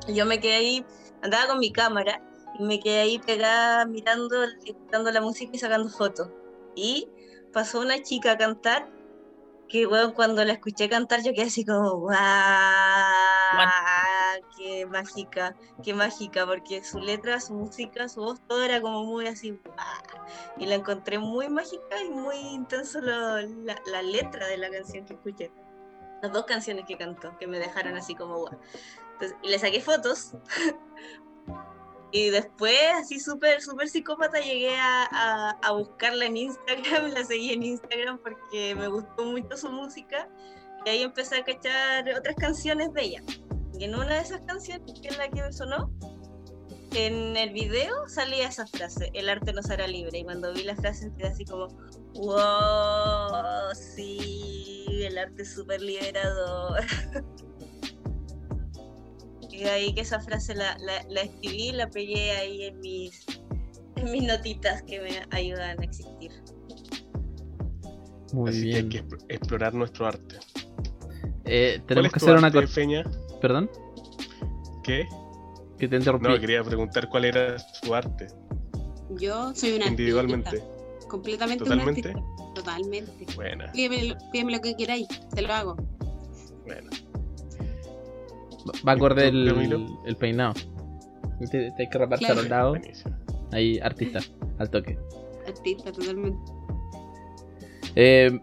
Y yo me quedé ahí, andaba con mi cámara, y me quedé ahí pegada mirando, escuchando la música y sacando fotos. Y pasó una chica a cantar, que bueno, cuando la escuché cantar yo quedé así como, ¡guau! ¡Qué mágica! ¡Qué mágica! Porque su letra, su música, su voz, todo era como muy así, ¡guau! Y la encontré muy mágica y muy intenso lo- la, la letra de la canción que escuché. Las dos canciones que cantó, que me dejaron así como guau. Entonces, y le saqué fotos. Y después, así súper, súper psicópata, llegué a, a, a buscarla en Instagram. La seguí en Instagram porque me gustó mucho su música. Y ahí empecé a cachar otras canciones de ella. Y en una de esas canciones, que es la que sonó, en el video salía esa frase, el arte nos hará libre. Y cuando vi la frase quedé así como, wow, sí, el arte es súper liberador. y de ahí que esa frase la, la, la escribí, la pegué ahí en mis, en mis notitas que me ayudan a existir. Muy Así que hay bien. que exp- explorar nuestro arte. Eh, ¿Cuál tenemos es que tu hacer una Feña? Perdón. ¿Qué? Que te interrumpí. No, quería preguntar cuál era su arte Yo soy una individualmente. artista, completamente ¿Totalmente? una artista. Totalmente. Buena, Pídeme, lo- pídeme lo que queráis, te lo hago. buena. Va acorde ¿Y tú, el, el peinado. Te, te hay que raparse Claro. a los lados. Buenísimo. Ahí, artista, al toque. Artista, totalmente. Eh,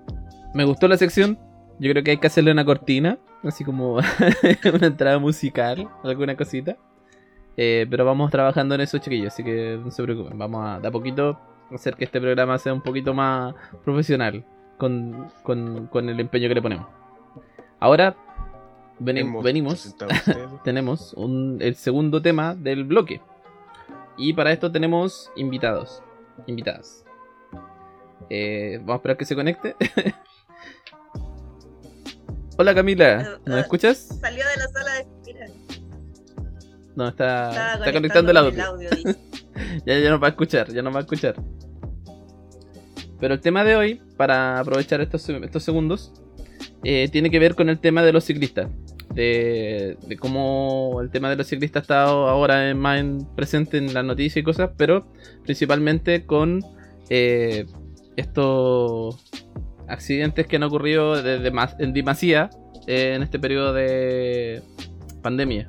me gustó la sección. Yo creo que hay que hacerle una cortina. Así como una entrada musical, alguna cosita. Eh, pero vamos trabajando en eso, chiquillos. Así que no se preocupen. Vamos a de a poquito hacer que este programa sea un poquito más profesional. Con, con, con el empeño que le ponemos. Ahora veni- Hemos venimos. tenemos un- el segundo tema del bloque. Y para esto tenemos invitados. Invitadas. Eh, vamos a esperar que se conecte. Hola Camila, ¿nos escuchas? Salió de la sala de espera. No, está, está conectando el audio. Ya, ya nos va a escuchar, ya nos va a escuchar. Pero el tema de hoy, para aprovechar estos, estos segundos, eh, tiene que ver con el tema de los ciclistas. De, cómo el tema de los ciclistas está ahora en- más en- presente en las noticias y cosas, pero principalmente con eh, estos accidentes que han ocurrido de- de en demasía eh, en este periodo de pandemia.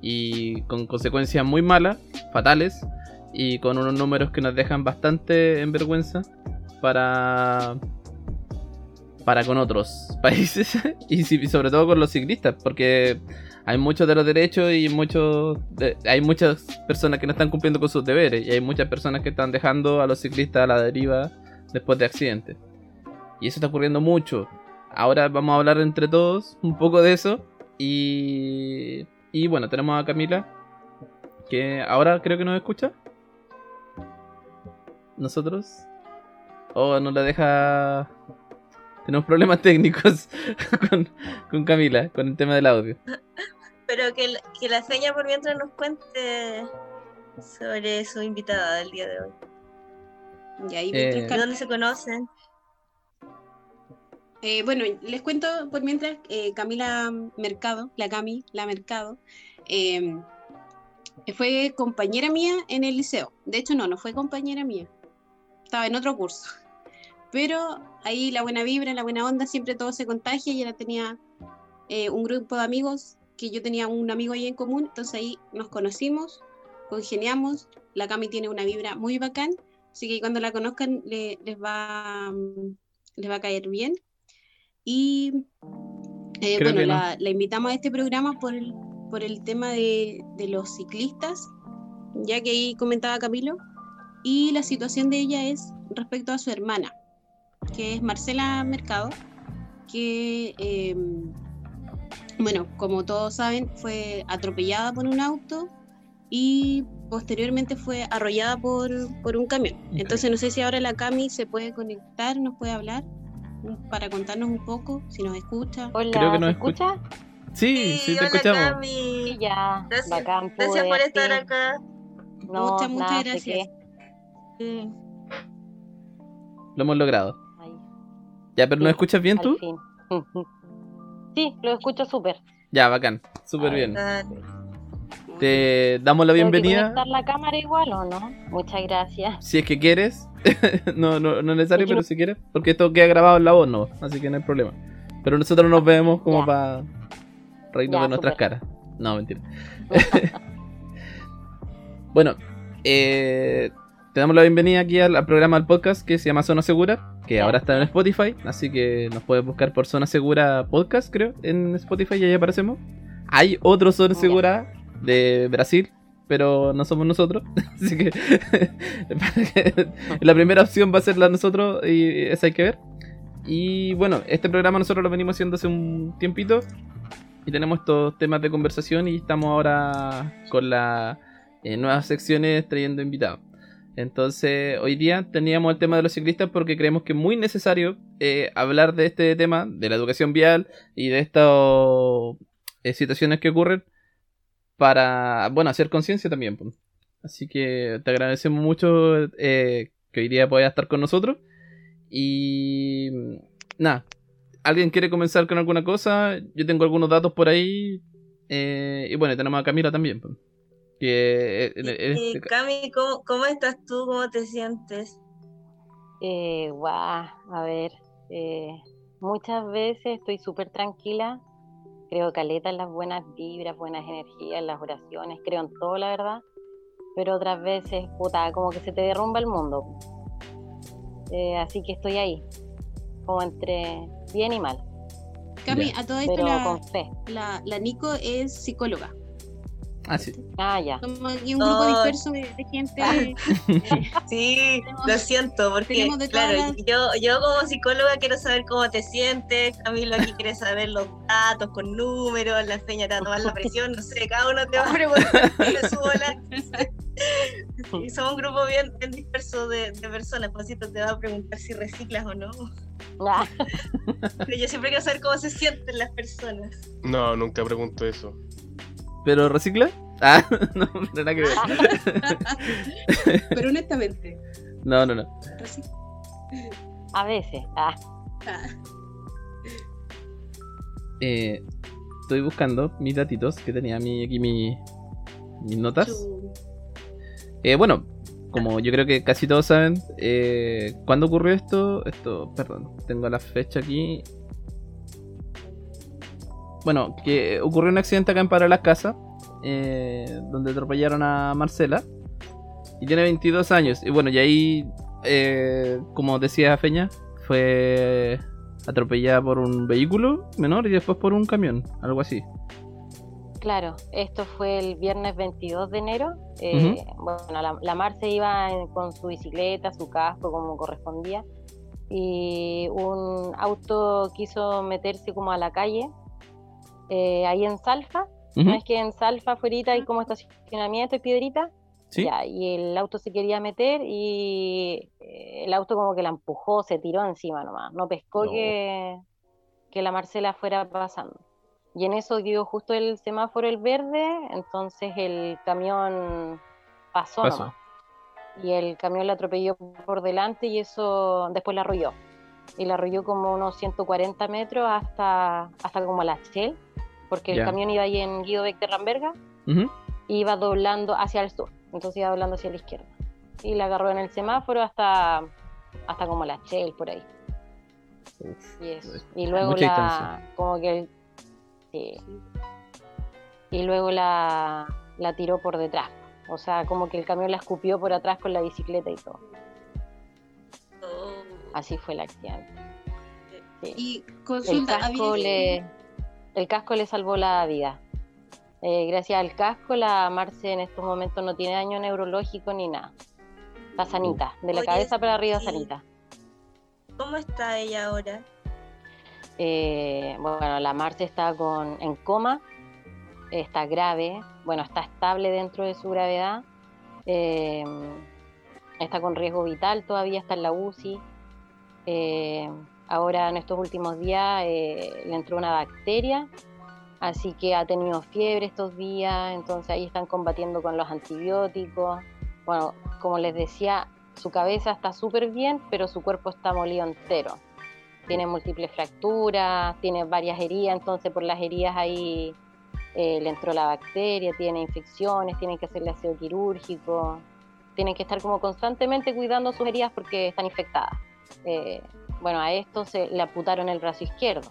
Y con consecuencias muy malas, fatales, y con unos números que nos dejan bastante en vergüenza para para con otros países y sobre todo con los ciclistas porque hay muchos de los derechos y muchos hay muchas personas que no están cumpliendo con sus deberes y hay muchas personas que están dejando a los ciclistas a la deriva después de accidentes. Y eso está ocurriendo mucho. Ahora vamos a hablar entre todos un poco de eso y y bueno tenemos a Camila que ahora creo que nos escucha. Nosotros o no la deja tenemos problemas técnicos con, con Camila con el tema del audio Pero que, la- que la seña por mientras nos cuente sobre su invitada del día de hoy. Y ahí Eh, mientras ¿De Cam- dónde se conocen? Eh, bueno, les cuento por mientras eh, Camila Mercado, la Cami, la Mercado, eh, fue compañera mía en el liceo. De hecho, no, no fue compañera mía. Estaba en otro curso. Pero ahí la buena vibra, la buena onda, siempre todo se contagia y ella tenía eh, un grupo de amigos que yo tenía un amigo ahí en común, entonces ahí nos conocimos, congeniamos. La Cami tiene una vibra muy bacán, así que cuando la conozcan le- les, va, mm, les va a caer bien. Y eh, bueno, no. la, la invitamos a este programa por el, por el tema de, de los ciclistas, ya que ahí comentaba Camilo, y la situación de ella es respecto a su hermana, que es Marcela Mercado, que, eh, bueno, como todos saben, fue atropellada por un auto y posteriormente fue arrollada por, por un camión. Entonces no sé si ahora la Cami se puede conectar, nos puede hablar para contarnos un poco, si nos escucha. Hola, Creo que ¿se nos escucha? sí sí te hola escuchamos Cami. Sí, ya. Gracias, Bacán, Gracias pude, por estar sí. acá. No, Muchas, muchas nada, gracias. Sí. lo hemos logrado ya pero Sí, nos escuchas bien tú fin. Sí, lo escucho súper. ya bacán súper bien. te damos la ¿Tengo que bienvenida. conectar la cámara igual o no? Muchas gracias. si es que quieres. No, no, no es necesario Es que pero si quieres. Porque esto queda grabado en la voz no así que no hay problema. Pero nosotros nos vemos como Ya. para reírnos de nuestras caras. No mentira. Bueno, eh, te damos la bienvenida aquí al, al programa del podcast que se llama Zona Segura, que ahora está en Spotify, así que nos puedes buscar por Zona Segura Podcast, creo, en Spotify y ahí aparecemos. Hay otro Zona. Segura de Brasil, pero no somos nosotros, así que la primera opción va a ser la de nosotros y esa hay que ver. Y bueno, este programa nosotros lo venimos haciendo hace un tiempito y tenemos estos temas de conversación y estamos ahora con las nuevas secciones trayendo invitados. Entonces, hoy día teníamos el tema de los ciclistas porque creemos que es muy necesario eh, hablar de este tema, de la educación vial y de estas eh, situaciones que ocurren para, bueno, hacer conciencia también. Así que te agradecemos mucho eh, que hoy día puedas estar con nosotros. Y nada, ¿alguien quiere comenzar con alguna cosa? Yo tengo algunos datos por ahí. eh, y bueno, tenemos a Camila también. Que en- en Y, este ca- Cami, ¿cómo, ¿cómo estás tú? ¿Cómo te sientes? Eh, guau, a ver, eh, muchas veces estoy súper tranquila, creo caleta en las buenas vibras, buenas energías, en las oraciones, creo en todo, la verdad, pero otras veces, puta, como que se te derrumba el mundo. Eh, así que estoy ahí, como entre bien y mal, Cami, a todo esto la Nico es psicóloga. Ah, sí. Ah, ya. Somos aquí un grupo Oh. disperso de, de gente. eh, Sí, Tenemos- lo siento, porque claro, las- yo, yo como psicóloga quiero saber cómo te sientes, Camilo aquí quiere saber los datos con números, la feña te va a tomar la presión, no sé, cada uno te va a preguntar y le subo la... Y somos un grupo bien, bien disperso de, de personas, Juancito te va a preguntar si reciclas o no. Ah, Pero yo siempre quiero saber cómo se sienten las personas. No, nunca pregunto eso. ¿Pero recicla? Ah, no, pero nada que ver. Pero honestamente, No, no, no. a veces, ah, ah, Eh, estoy buscando mis datitos que tenía mi, aquí mi, mis notas. Eh, bueno, como yo creo que casi todos saben, eh, ¿cuándo ocurrió esto? Esto, perdón, tengo la fecha aquí. Bueno, que ocurrió un accidente acá en Para las Casas, eh, donde atropellaron a Marcela. Y tiene 22 años. Y bueno, y ahí, eh, como decía Feña, fue atropellada por un vehículo menor y después por un camión, algo así. Claro, esto fue el viernes 22 de enero. eh, Bueno, la, la Marce iba en- con su bicicleta, su casco, como correspondía, y un auto quiso meterse como a la calle, eh, ahí en Salfa. No es que en Salfa, afuera, hay como estacionamiento y piedrita. ¿Sí? Ya, y el auto se quería meter y eh, el auto como que la empujó, se tiró encima nomás. No pescó No. que, que la Marcela fuera pasando. Y en eso dio justo el semáforo el verde, entonces el camión pasó, Pasó. nomás. Y el camión la atropelló por delante y eso después la arrolló. Y la arrolló como unos 140 metros hasta, hasta como la Shell, porque el camión iba ahí en Guido Beck de Ramberga iba doblando hacia el sur, entonces iba doblando hacia la izquierda. Y la agarró en el semáforo hasta, hasta como la Shell por ahí. Uf, Y, eso. es y luego mucha la, distancia. como que, el- sí. Y luego la, la tiró por detrás. O sea, como que el camión la escupió por atrás con la bicicleta y todo. Así fue el accidente. Sí. Y El consulta, casco, había- le, el casco le salvó la vida. Eh, gracias al casco, la Marce en estos momentos no tiene daño neurológico ni nada. Está sanita, de la Oye, cabeza para arriba sanita. ¿Cómo está ella ahora? Eh, bueno, la Marce está con, en coma, está grave, bueno, está estable dentro de su gravedad, eh, está con riesgo vital, todavía está en la UCI. Eh, ahora en estos últimos días eh, le entró una bacteria, así que ha tenido fiebre estos días, entonces ahí están combatiendo con los antibióticos. Bueno, como les decía, su cabeza está súper bien, pero su cuerpo está molido entero tiene múltiples fracturas, tiene varias heridas, entonces por las heridas ahí eh, le entró la bacteria, tiene infecciones, tienen que hacerle aseo quirúrgico, tienen que estar como constantemente cuidando sus heridas porque están infectadas. Eh, bueno, a esto se le amputaron el brazo izquierdo,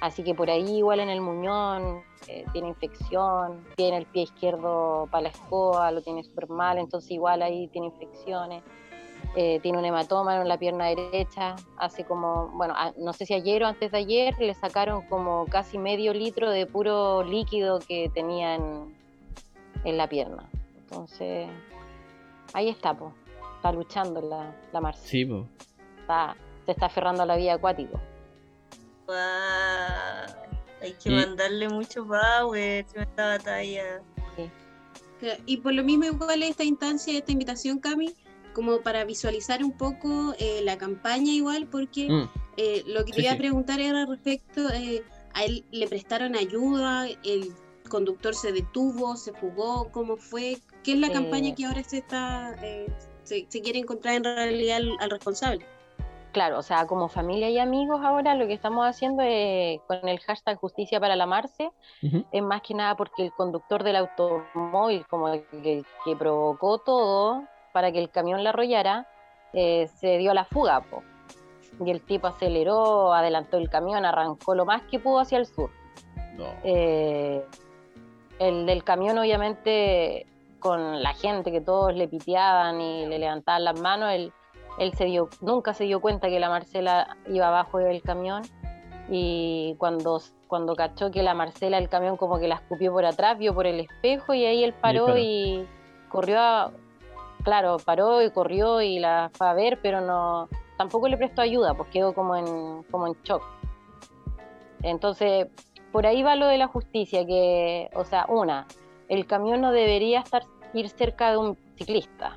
así que por ahí igual en el muñón eh, tiene infección, tiene el pie izquierdo para la escoba, lo tiene súper mal, entonces igual ahí tiene infecciones eh, tiene un hematoma en la pierna derecha, hace como, bueno, no sé si ayer o antes de ayer le sacaron como casi medio litro de puro líquido que tenía en, la pierna. Entonces, ahí está, po. está luchando la, la Marcia, Sí. Está, se está aferrando a la vida acuática. Guau, Hay que Y- mandarle mucho power en esta batalla. Y por lo mismo igual esta instancia, esta invitación, Cami, como para visualizar un poco eh, la campaña igual, porque Mm, eh, lo que te Sí, iba sí. a preguntar era respecto, eh, a él le prestaron ayuda, el conductor se detuvo, se fugó, ¿cómo fue? ¿Qué es la Eh, campaña que ahora se está, eh, se, se quiere encontrar en realidad al, al responsable? Claro, o sea, como familia y amigos ahora lo que estamos haciendo es, con el hashtag Justicia para la Marce, es más que nada porque el conductor del automóvil, como el que, que provocó todo para que el camión la arrollara, eh, se dio a la fuga, po. y el tipo aceleró, adelantó el camión, arrancó lo más que pudo hacia el sur. No. Eh, el del camión, obviamente, con la gente que todos le piteaban y le levantaban las manos, él, él se dio, nunca se dio cuenta que la Marcela iba abajo del camión y cuando, cuando cachó que la Marcela el camión como que la escupió por atrás, vio por el espejo y ahí él paró disparó. y corrió a, claro, paró y corrió y la fue a ver, pero no, tampoco le prestó ayuda, pues quedó como en, como en shock. Entonces, por ahí va lo de la justicia, que, o sea, una, el camión no debería estar ir cerca de un ciclista.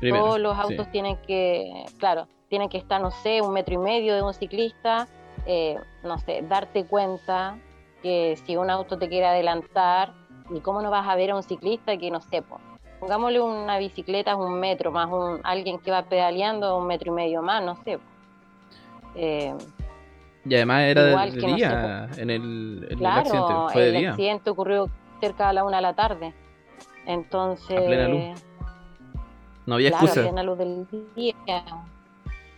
Primero, Todos los sí. autos tienen que, claro, tienen que estar, no sé, un metro y medio de un ciclista, eh, no sé, darte cuenta que si un auto te quiere adelantar, ¿y cómo no vas a ver a un ciclista que, no sé, po, pongámosle una bicicleta un metro más un, alguien que va pedaleando un metro y medio más, no sé. Eh, Y además era de, no sé, día en el, en el accidente. claro, Fue de el día. accidente ocurrió cerca de la una de la tarde. Entonces, A plena luz. No había claro, excusa. a plena luz del día.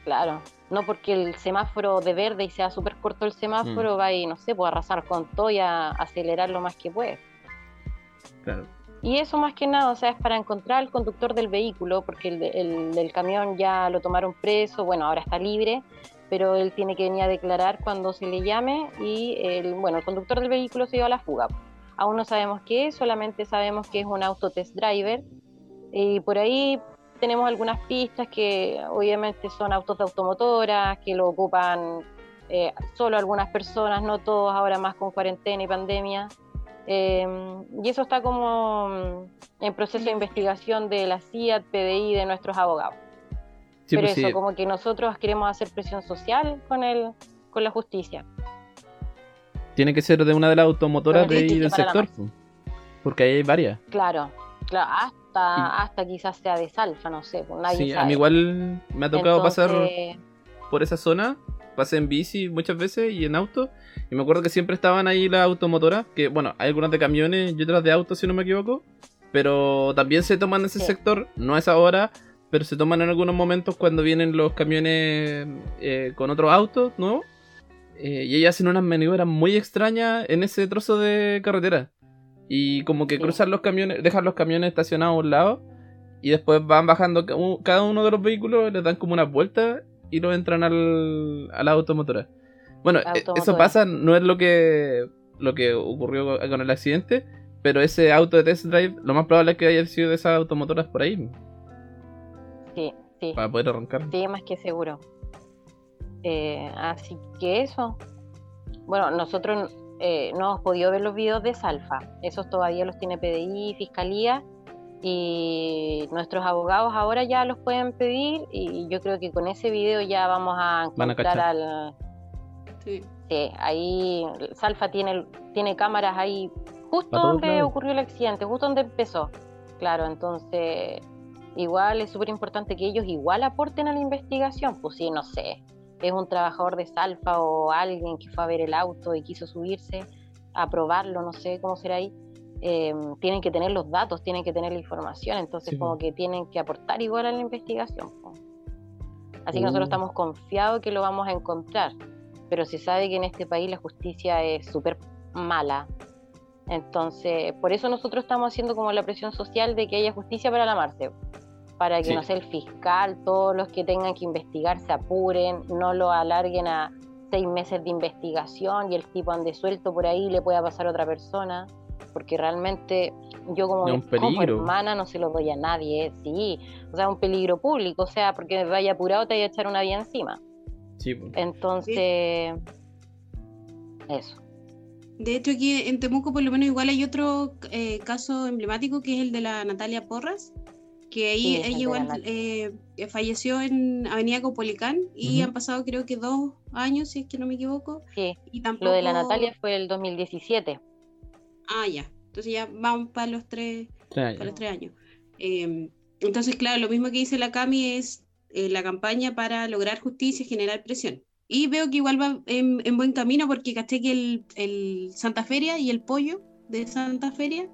Claro, no porque el semáforo de verde y sea súper corto el Mm. semáforo, va y no sé, pues arrasar con todo y a acelerar lo más que puede. Claro. Y eso más que nada, o sea, es para encontrar al conductor del vehículo, porque el, el del camión ya lo tomaron preso, bueno, ahora está libre, pero él tiene que venir a declarar cuando se le llame y el, bueno, el conductor del vehículo se dio a la fuga. Aún no sabemos qué es, solamente sabemos que es un auto test driver y por ahí tenemos algunas pistas que obviamente son autos de automotoras, que lo ocupan eh, solo algunas personas, no todos, ahora más con cuarentena y pandemia. Eh, y eso está como mm, en proceso de investigación de la CIAT, PDI, de nuestros abogados. Sí, Pero pues eso, sí. como que nosotros queremos hacer presión social con el, con la justicia. Tiene que ser de una de las automotoras de ahí del sector. pues. Porque ahí hay varias. Claro, claro hasta, hasta quizás sea de Salfa, no sé, pues nadie Sí, a mí igual me ha tocado pasar por esa zona. Pasé en bici muchas veces y en auto. Y me acuerdo que siempre estaban ahí las automotoras. Que bueno, hay algunas de camiones y otras de autos, si no me equivoco. Pero también se toman ese Sí. sector. No es ahora, pero se toman en algunos momentos cuando vienen los camiones eh, con otros autos nuevos. Eh, y ellas hacen unas maniobras muy extrañas en ese trozo de carretera. Y como que Sí. cruzan los camiones, dejan los camiones estacionados a un lado. Y después van bajando cada uno de los vehículos, les dan como unas vueltas y lo entran al, a la automotora. Bueno, La eh, eso pasa, no es lo que, lo que ocurrió co- con el accidente, pero ese auto de test drive, lo más probable es que haya sido de esas automotoras por ahí, sí, sí. para poder arrancar. Sí, más que seguro. Eh, así que eso. Bueno, nosotros eh, no hemos podido ver los videos de Salfa. Esos todavía los tiene PDI, Fiscalía. Y nuestros abogados ahora ya los pueden pedir. Y yo creo que con ese video ya vamos a encontrar al. Sí. Sí, ahí Salfa tiene, tiene cámaras ahí justo donde lados. ocurrió el accidente, justo donde empezó. Claro, entonces igual es súper importante que ellos igual aporten a la investigación. Pues sí, no sé, es un trabajador de Salfa o alguien que fue a ver el auto y quiso subirse a probarlo, no sé cómo será ahí. eh, tienen que tener los datos, tienen que tener la información, entonces Sí, como que tienen que aportar igual a la investigación. Así que Uh. nosotros estamos confiados que lo vamos a encontrar pero se sabe que en este país la justicia es súper mala. Entonces, por eso nosotros estamos haciendo como la presión social de que haya justicia para la Marce, para que Sí. no sea el fiscal, todos los que tengan que investigar se apuren, no lo alarguen a seis meses de investigación y el tipo ande suelto por ahí y le pueda pasar a otra persona, porque realmente yo como, un como hermana no se lo doy a nadie, ¿eh? sí, o sea, un peligro público, o sea, porque vaya apurado te vaya a echar una vía encima. Sí, pues. Entonces, eso. De hecho, aquí en Temuco, por lo menos, igual hay otro eh, caso emblemático que es el de la Natalia Porras, que ahí Sí, Nat- eh, falleció en Avenida Copolicán y han pasado, creo que dos años, si es que no me equivoco. Sí, Y tampoco... lo de la Natalia fue el 2017. Ah, ya. Entonces ya vamos para los tres, para los tres años. Eh, entonces, claro, lo mismo que dice la Cami es eh, la campaña para lograr justicia y generar presión. Y veo que igual va en, en buen camino porque caché que el, el, Santa Feria y el pollo de Santa Feria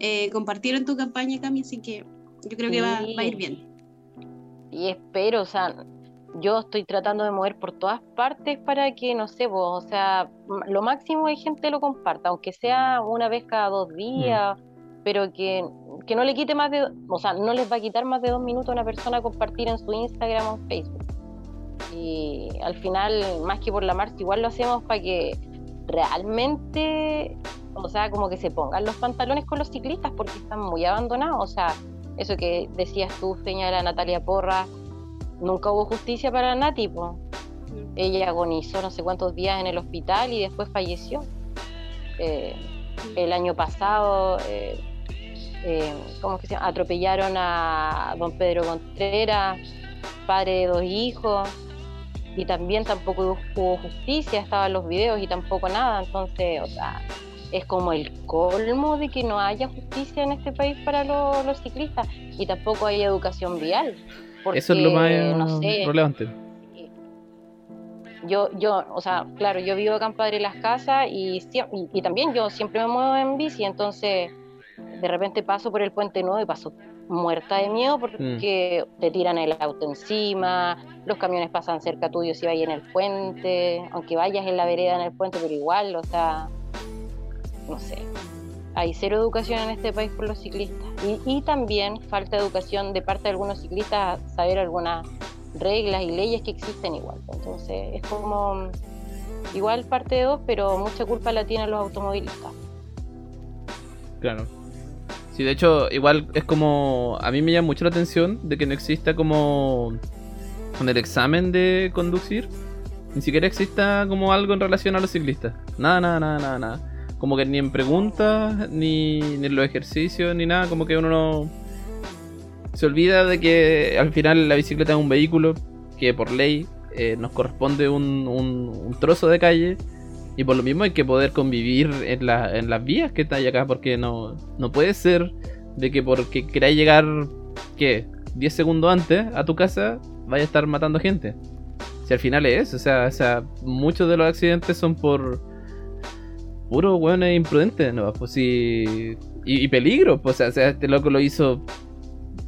eh, compartieron tu campaña, Cami, así que yo creo que va, va, a ir bien. Y espero, o sea, yo estoy tratando de mover por todas partes para que, no sé, vos, o sea, lo máximo de gente lo comparta, aunque sea una vez cada dos días, mm. pero que, que, no le quite más de, o sea, no les va a quitar más de dos minutos a una persona compartir en su Instagram o Facebook. Y al final, más que por la marcha, igual lo hacemos para que realmente, o sea, como que se pongan los pantalones con los ciclistas porque están muy abandonados, o sea, eso que decías tú, Feña, la Natalia Porra, nunca hubo justicia para Nati, pues. Ella agonizó no sé cuántos días en el hospital y después falleció. Eh, el año pasado, eh, eh, ¿cómo que se llama? Atropellaron a don Pedro Contreras, padre de dos hijos, y también tampoco hubo justicia, estaban los videos y tampoco nada. Entonces, o sea, es como el colmo de que no haya justicia en este país para los ciclistas y tampoco hay educación vial. Eso es lo más relevante. Yo, yo, o sea, claro, yo vivo acá en Padre Las Casas y, y, también yo siempre me muevo en bici, entonces de repente paso por el puente nuevo y paso muerta de miedo porque mm. te tiran el auto encima, los camiones pasan cerca tuyo si vayas en el puente, aunque vayas en la vereda en el puente, pero igual, o sea, no sé. Hay cero educación en este país por los ciclistas. Y, también falta educación de parte de algunos ciclistas a saber algunas reglas y leyes que existen igual. Entonces es como igual parte de dos, pero mucha culpa la tienen los automovilistas. Claro. Sí, de hecho, igual es como. A mí me llama mucho la atención de que no exista como. Con el examen de conducir, ni siquiera exista como algo en relación a los ciclistas. Nada, nada, nada, nada, nada como que ni en preguntas, ni, en los ejercicios, ni nada, como que uno no... Se olvida de que al final la bicicleta es un vehículo que por ley eh, nos corresponde un, un, trozo de calle y por lo mismo hay que poder convivir en, la, en las vías que están acá porque no, no puede ser de que porque queráis llegar, ¿qué? 10 segundos antes a tu casa vaya a estar matando gente. Si al final es o sea, o sea muchos de los accidentes son por puro weón es imprudente, ¿no? Pues sí. Y, peligro, pues, o sea, este loco lo hizo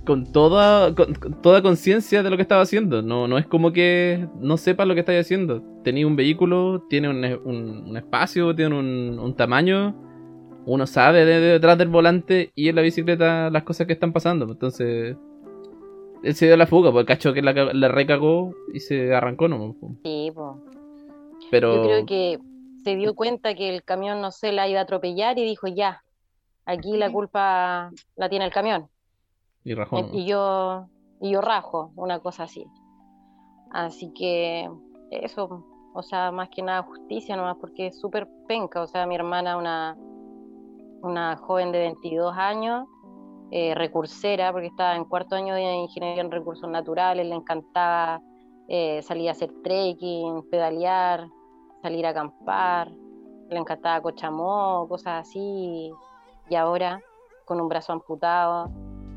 con toda con, toda conciencia de lo que estaba haciendo. No, no es como que no sepa lo que está haciendo. Tenía un vehículo, tiene un, espacio, tiene un, tamaño. Uno sabe de, detrás del volante y en la bicicleta las cosas que están pasando. Entonces, él se dio la fuga, porque cacho que la, la recagó y se arrancó, ¿no? Sí, pues. Pero... Yo creo que se dio cuenta que el camión no se la iba a atropellar y dijo, ya, aquí la culpa la tiene el camión. Y rajó. Y yo, y yo rajo, una cosa así. Así que eso, o sea, más que nada justicia nomás, porque es súper penca. O sea, mi hermana, una, una joven de 22 años, eh, recursera, porque estaba en cuarto año de ingeniería en recursos naturales, le encantaba eh, salir a hacer trekking, pedalear, salir a acampar, le encantaba Cochamó, cosas así, y ahora con un brazo amputado.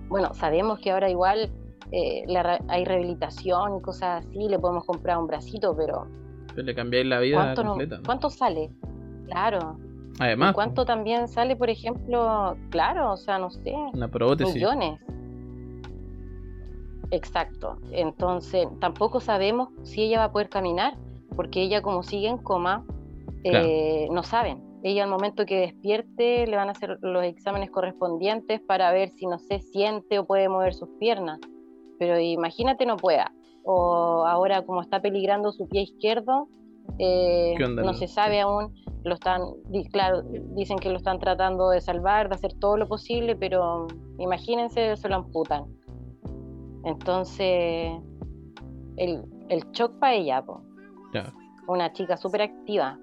Bueno, sabemos que ahora igual eh, hay rehabilitación y cosas así, le podemos comprar un bracito, pero... le cambiáis la vida ¿cuánto, completa, ¿Cuánto sale? Claro. Además. ¿Cuánto también sale, por ejemplo? Claro, o sea, no sé. Una prótesis. Millones. Exacto. Entonces, tampoco sabemos si ella va a poder caminar porque ella como sigue en coma, eh, no saben. Ella al momento que despierte le van a hacer los exámenes correspondientes para ver si no se siente o puede mover sus piernas. Pero imagínate no pueda. O ahora como está peligrando su pie izquierdo, eh, no se sabe aún. Lo están, claro, dicen que lo están tratando de salvar, de hacer todo lo posible, pero imagínense, se lo amputan. Entonces, el, el shock para ella, una chica súper activa.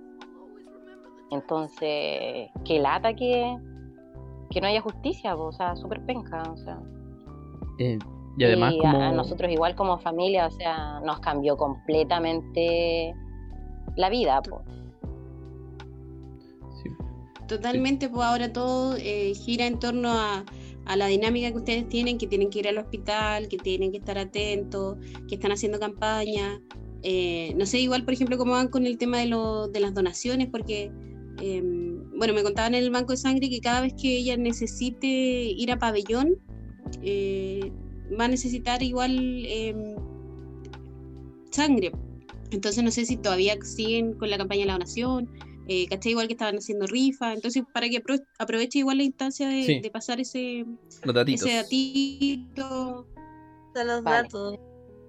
Entonces, que lata que, que no haya justicia, o sea, súper penca, o sea. Eh, y además a, nosotros igual como familia, o sea, nos cambió completamente la vida, Totalmente, pues ahora todo eh, gira en torno a, a la dinámica que ustedes tienen, que tienen que ir al hospital, que tienen que estar atentos, que están haciendo campaña. Eh, no sé, igual, por ejemplo, cómo van con el tema de, lo, de las donaciones, porque, em, bueno, me contaban en el banco de sangre que cada vez que ella necesite ir a pabellón, eh, va a necesitar igual em, sangre. Entonces no sé si todavía siguen con la campaña de la donación, eh, caché igual que estaban haciendo rifa, entonces para que apro- aproveche igual la instancia de, Sí. de pasar ese, Los ese datito. Los Vale. datos.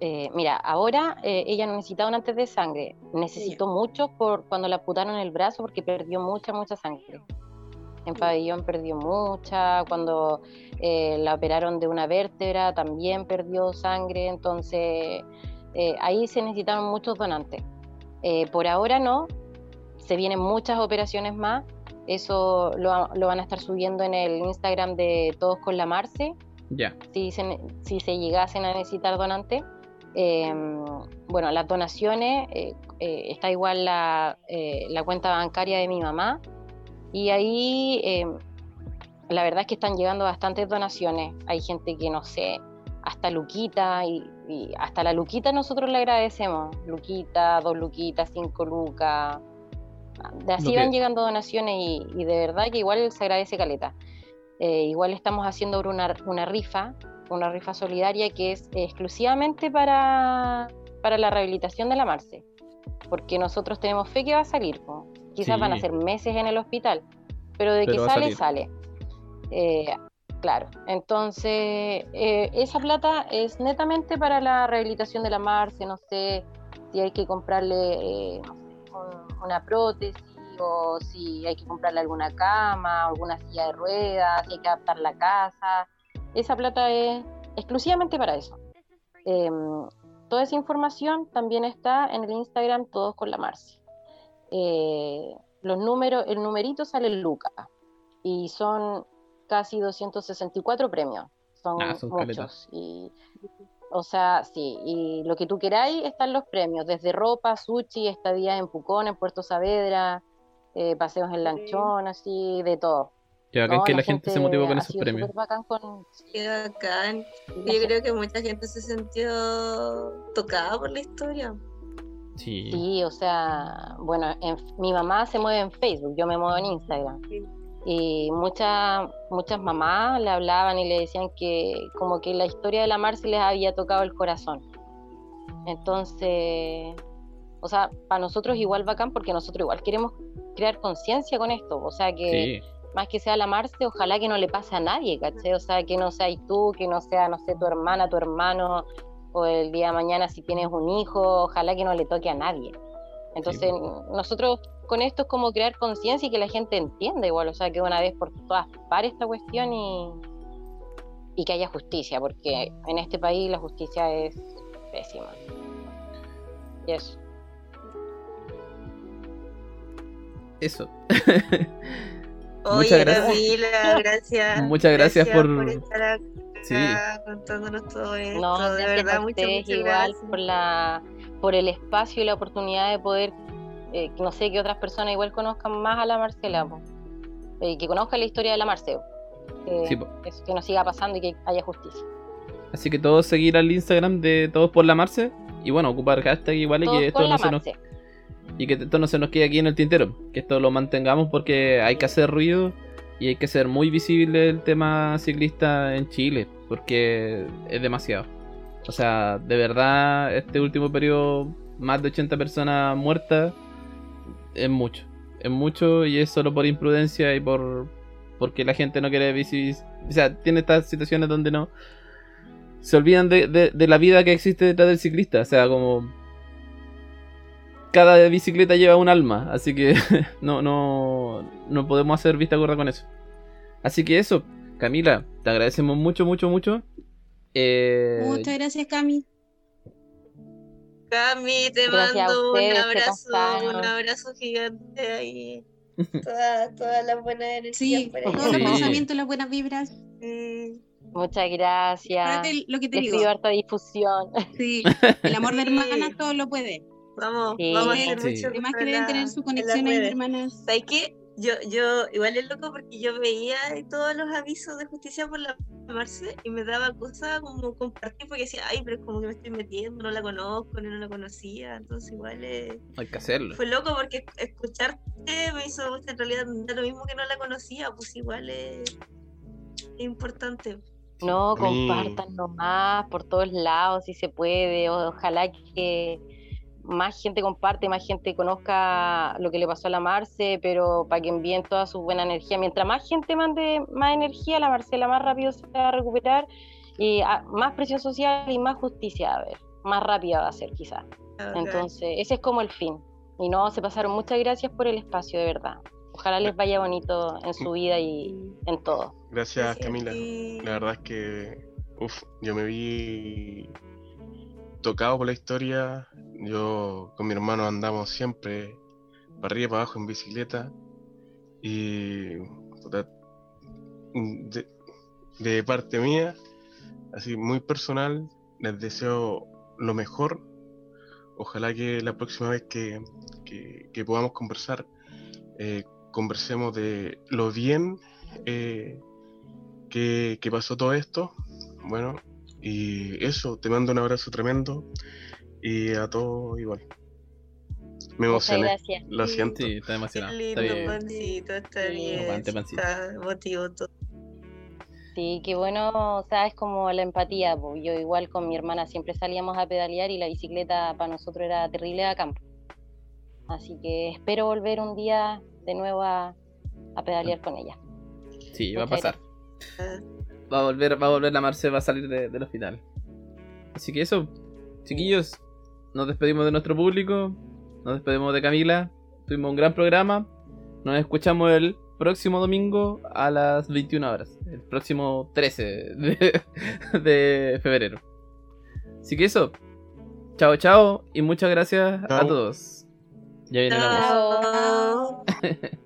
Eh, mira, ahora eh, ella no necesitaba un antes de sangre, necesitó mucho por cuando la amputaron el brazo porque perdió mucha, mucha sangre. En pabellón perdió mucha, cuando eh, la operaron de una vértebra también perdió sangre, entonces ahí se necesitaron muchos donantes. Por ahora no, se vienen muchas operaciones más, eso lo, lo van a estar subiendo en el Instagram de Todos con la Marce, Ya. si se, si se llegasen a necesitar donantes. Eh, bueno, las donaciones, eh, eh, está igual la, eh, la cuenta bancaria de mi mamá y ahí eh, la verdad es que están llegando bastantes donaciones. Hay gente que no sé, hasta Luquita y, y hasta la Luquita nosotros le agradecemos. Luquita, dos Luquitas, cinco Lucas. De así que- van llegando donaciones y, y de verdad que igual se agradece caleta. Eh, igual estamos haciendo una, una rifa, una rifa solidaria que es exclusivamente para, para la rehabilitación de la Marce, porque nosotros tenemos fe que va a salir. Quizás Sí. van a ser meses en el hospital, pero de Pero que sale, sale. Eh, claro, entonces eh, esa plata es netamente para la rehabilitación de la Marce, no sé si hay que comprarle eh, un- una prótesis o si hay que comprarle alguna cama, alguna silla de ruedas, si hay que adaptar la casa. Esa plata es exclusivamente para eso. Em, toda esa información también está en el Instagram Todos con la Marci. Eh, los números, el numerito sale en Luca y son casi 264 premios. Son, Ah, son muchos. Y, o sea, sí, y lo que tú queráis están los premios, desde ropa, sushi, estadías en Pucón, en Puerto Saavedra, eh, paseos en lanchón, así, de todo. Que bacán No, que la, gente, se motivó con esos premios. súper bacán con- Qué bacán. Yo creo que mucha gente se sintió tocada por la historia. Sí. Sí, o sea, bueno, en- mi mamá se mueve en Facebook, yo me muevo en Instagram. Y muchas muchas mamás le hablaban y le decían que como que la historia de la Marce les había tocado el corazón. Entonces, o sea, para nosotros igual bacán porque nosotros igual queremos crear conciencia con esto. O sea, que Sí. Más que sea la Marce, ojalá que no le pase a nadie, ¿cachai? O sea, que no seas tú, que no sea, no sé, tu hermana, tu hermano, o el día de mañana si tienes un hijo, ojalá que no le toque a nadie. Entonces, nosotros con esto es como crear conciencia y que la gente entienda igual, o sea, que una vez por todas pare esta cuestión y, y que haya justicia, porque en este país la justicia es pésima. Y eso. Eso. Oye, Muchas gracias. Camila, gracias. Muchas gracias por- estar acá Sí. contándonos todo esto. No, de verdad, a muchas, ustedes muchas igual gracias. por la por el espacio y la oportunidad de poder, eh, no sé, que otras personas igual conozcan más a la Marcela, po. Eh, que conozcan la historia de la Marcela. Sí, que, nos siga pasando y que haya justicia. Así que todos seguir al Instagram de Todos por la Marce. Y bueno, ocupar hashtag igual y que esto no se nos Marce. Y que esto no se nos quede aquí en el tintero, que esto lo mantengamos porque hay que hacer ruido y hay que ser muy visible el tema ciclista en Chile, porque es demasiado. O sea, de verdad, este último periodo, más de 80 personas muertas, es mucho. Es mucho y es solo por imprudencia y por porque la gente no quiere visibilizar. O sea, tiene estas situaciones donde no se olvidan de, de- de la vida que existe detrás del ciclista. O sea, como cada bicicleta lleva un alma, así que no, no, no podemos hacer vista gorda con eso. Así que eso, Camila, te agradecemos mucho, mucho, mucho. Eh, Muchas gracias, Cami. Cami, te Gracias mando ustedes un abrazo, un abrazo gigante ahí. Todas todas las buenas energías Sí, todos los pensamientos, las buenas vibras. Sí. Muchas gracias. Lo que te Les digo. harta difusión. Sí, el amor de hermanas todo lo puede. Vamos, Sí. vamos a hacer Sí. mucho Además que deben tener su conexión redes. hermanas. ¿Sabes qué? Yo, yo, igual es loco porque yo veía todos los avisos de justicia por la Marce y me daba cosas como compartir porque decía, ay, pero es como que me estoy metiendo, no la conozco, ni no la conocía, entonces igual es... Hay que hacerlo. Fue loco porque escucharte me hizo en realidad lo mismo que no la conocía, pues igual es, es importante. No, compartan nomás por todos lados si se puede. o- Ojalá que más gente comparte, más gente conozca lo que le pasó a la Marce, pero para que envíen toda su buena energía. Mientras más gente mande más energía, la Marcela más rápido se va a recuperar y ah, más presión social y más justicia a ver. Más rápida va a ser quizás. Entonces, ese es como el fin. Y no, se pasaron. Muchas gracias por el espacio, de verdad. Ojalá les vaya bonito en su vida y en todo. Gracias, Camila. La verdad es que, uf, yo me vi tocado por la historia. Yo con mi hermano andamos siempre para arriba y para abajo en bicicleta. Y de, parte mía, así muy personal, les deseo lo mejor. Ojalá que la próxima vez que, que- podamos conversar, eh, conversemos de lo bien eh, que pasó todo esto. Bueno, y eso, te mando un abrazo tremendo y a todos igual. Me Muchas emocioné, gracias. lo siento. Sí, está Qué emocionado. lindo, Está bien. pancito, está Sí. bien. Pancito. Está emotivo todo. Sí, qué bueno, o sea, es como la empatía. po. Yo igual con mi hermana siempre salíamos a pedalear y la bicicleta para nosotros era terrible a campo. Así que espero volver un día de nuevo a, a pedalear con ella. Sí, va a pasar. Va a volver, va a volver la Marce, va a salir de- del hospital. Así que eso, chiquillos, nos despedimos de nuestro público, nos despedimos de Camila, tuvimos un gran programa, nos escuchamos el próximo domingo a las 21 horas, el próximo 13 de, de febrero. Así que eso, chao chao y muchas gracias a Chao. todos. Ya viene la voz. Chao. Chao.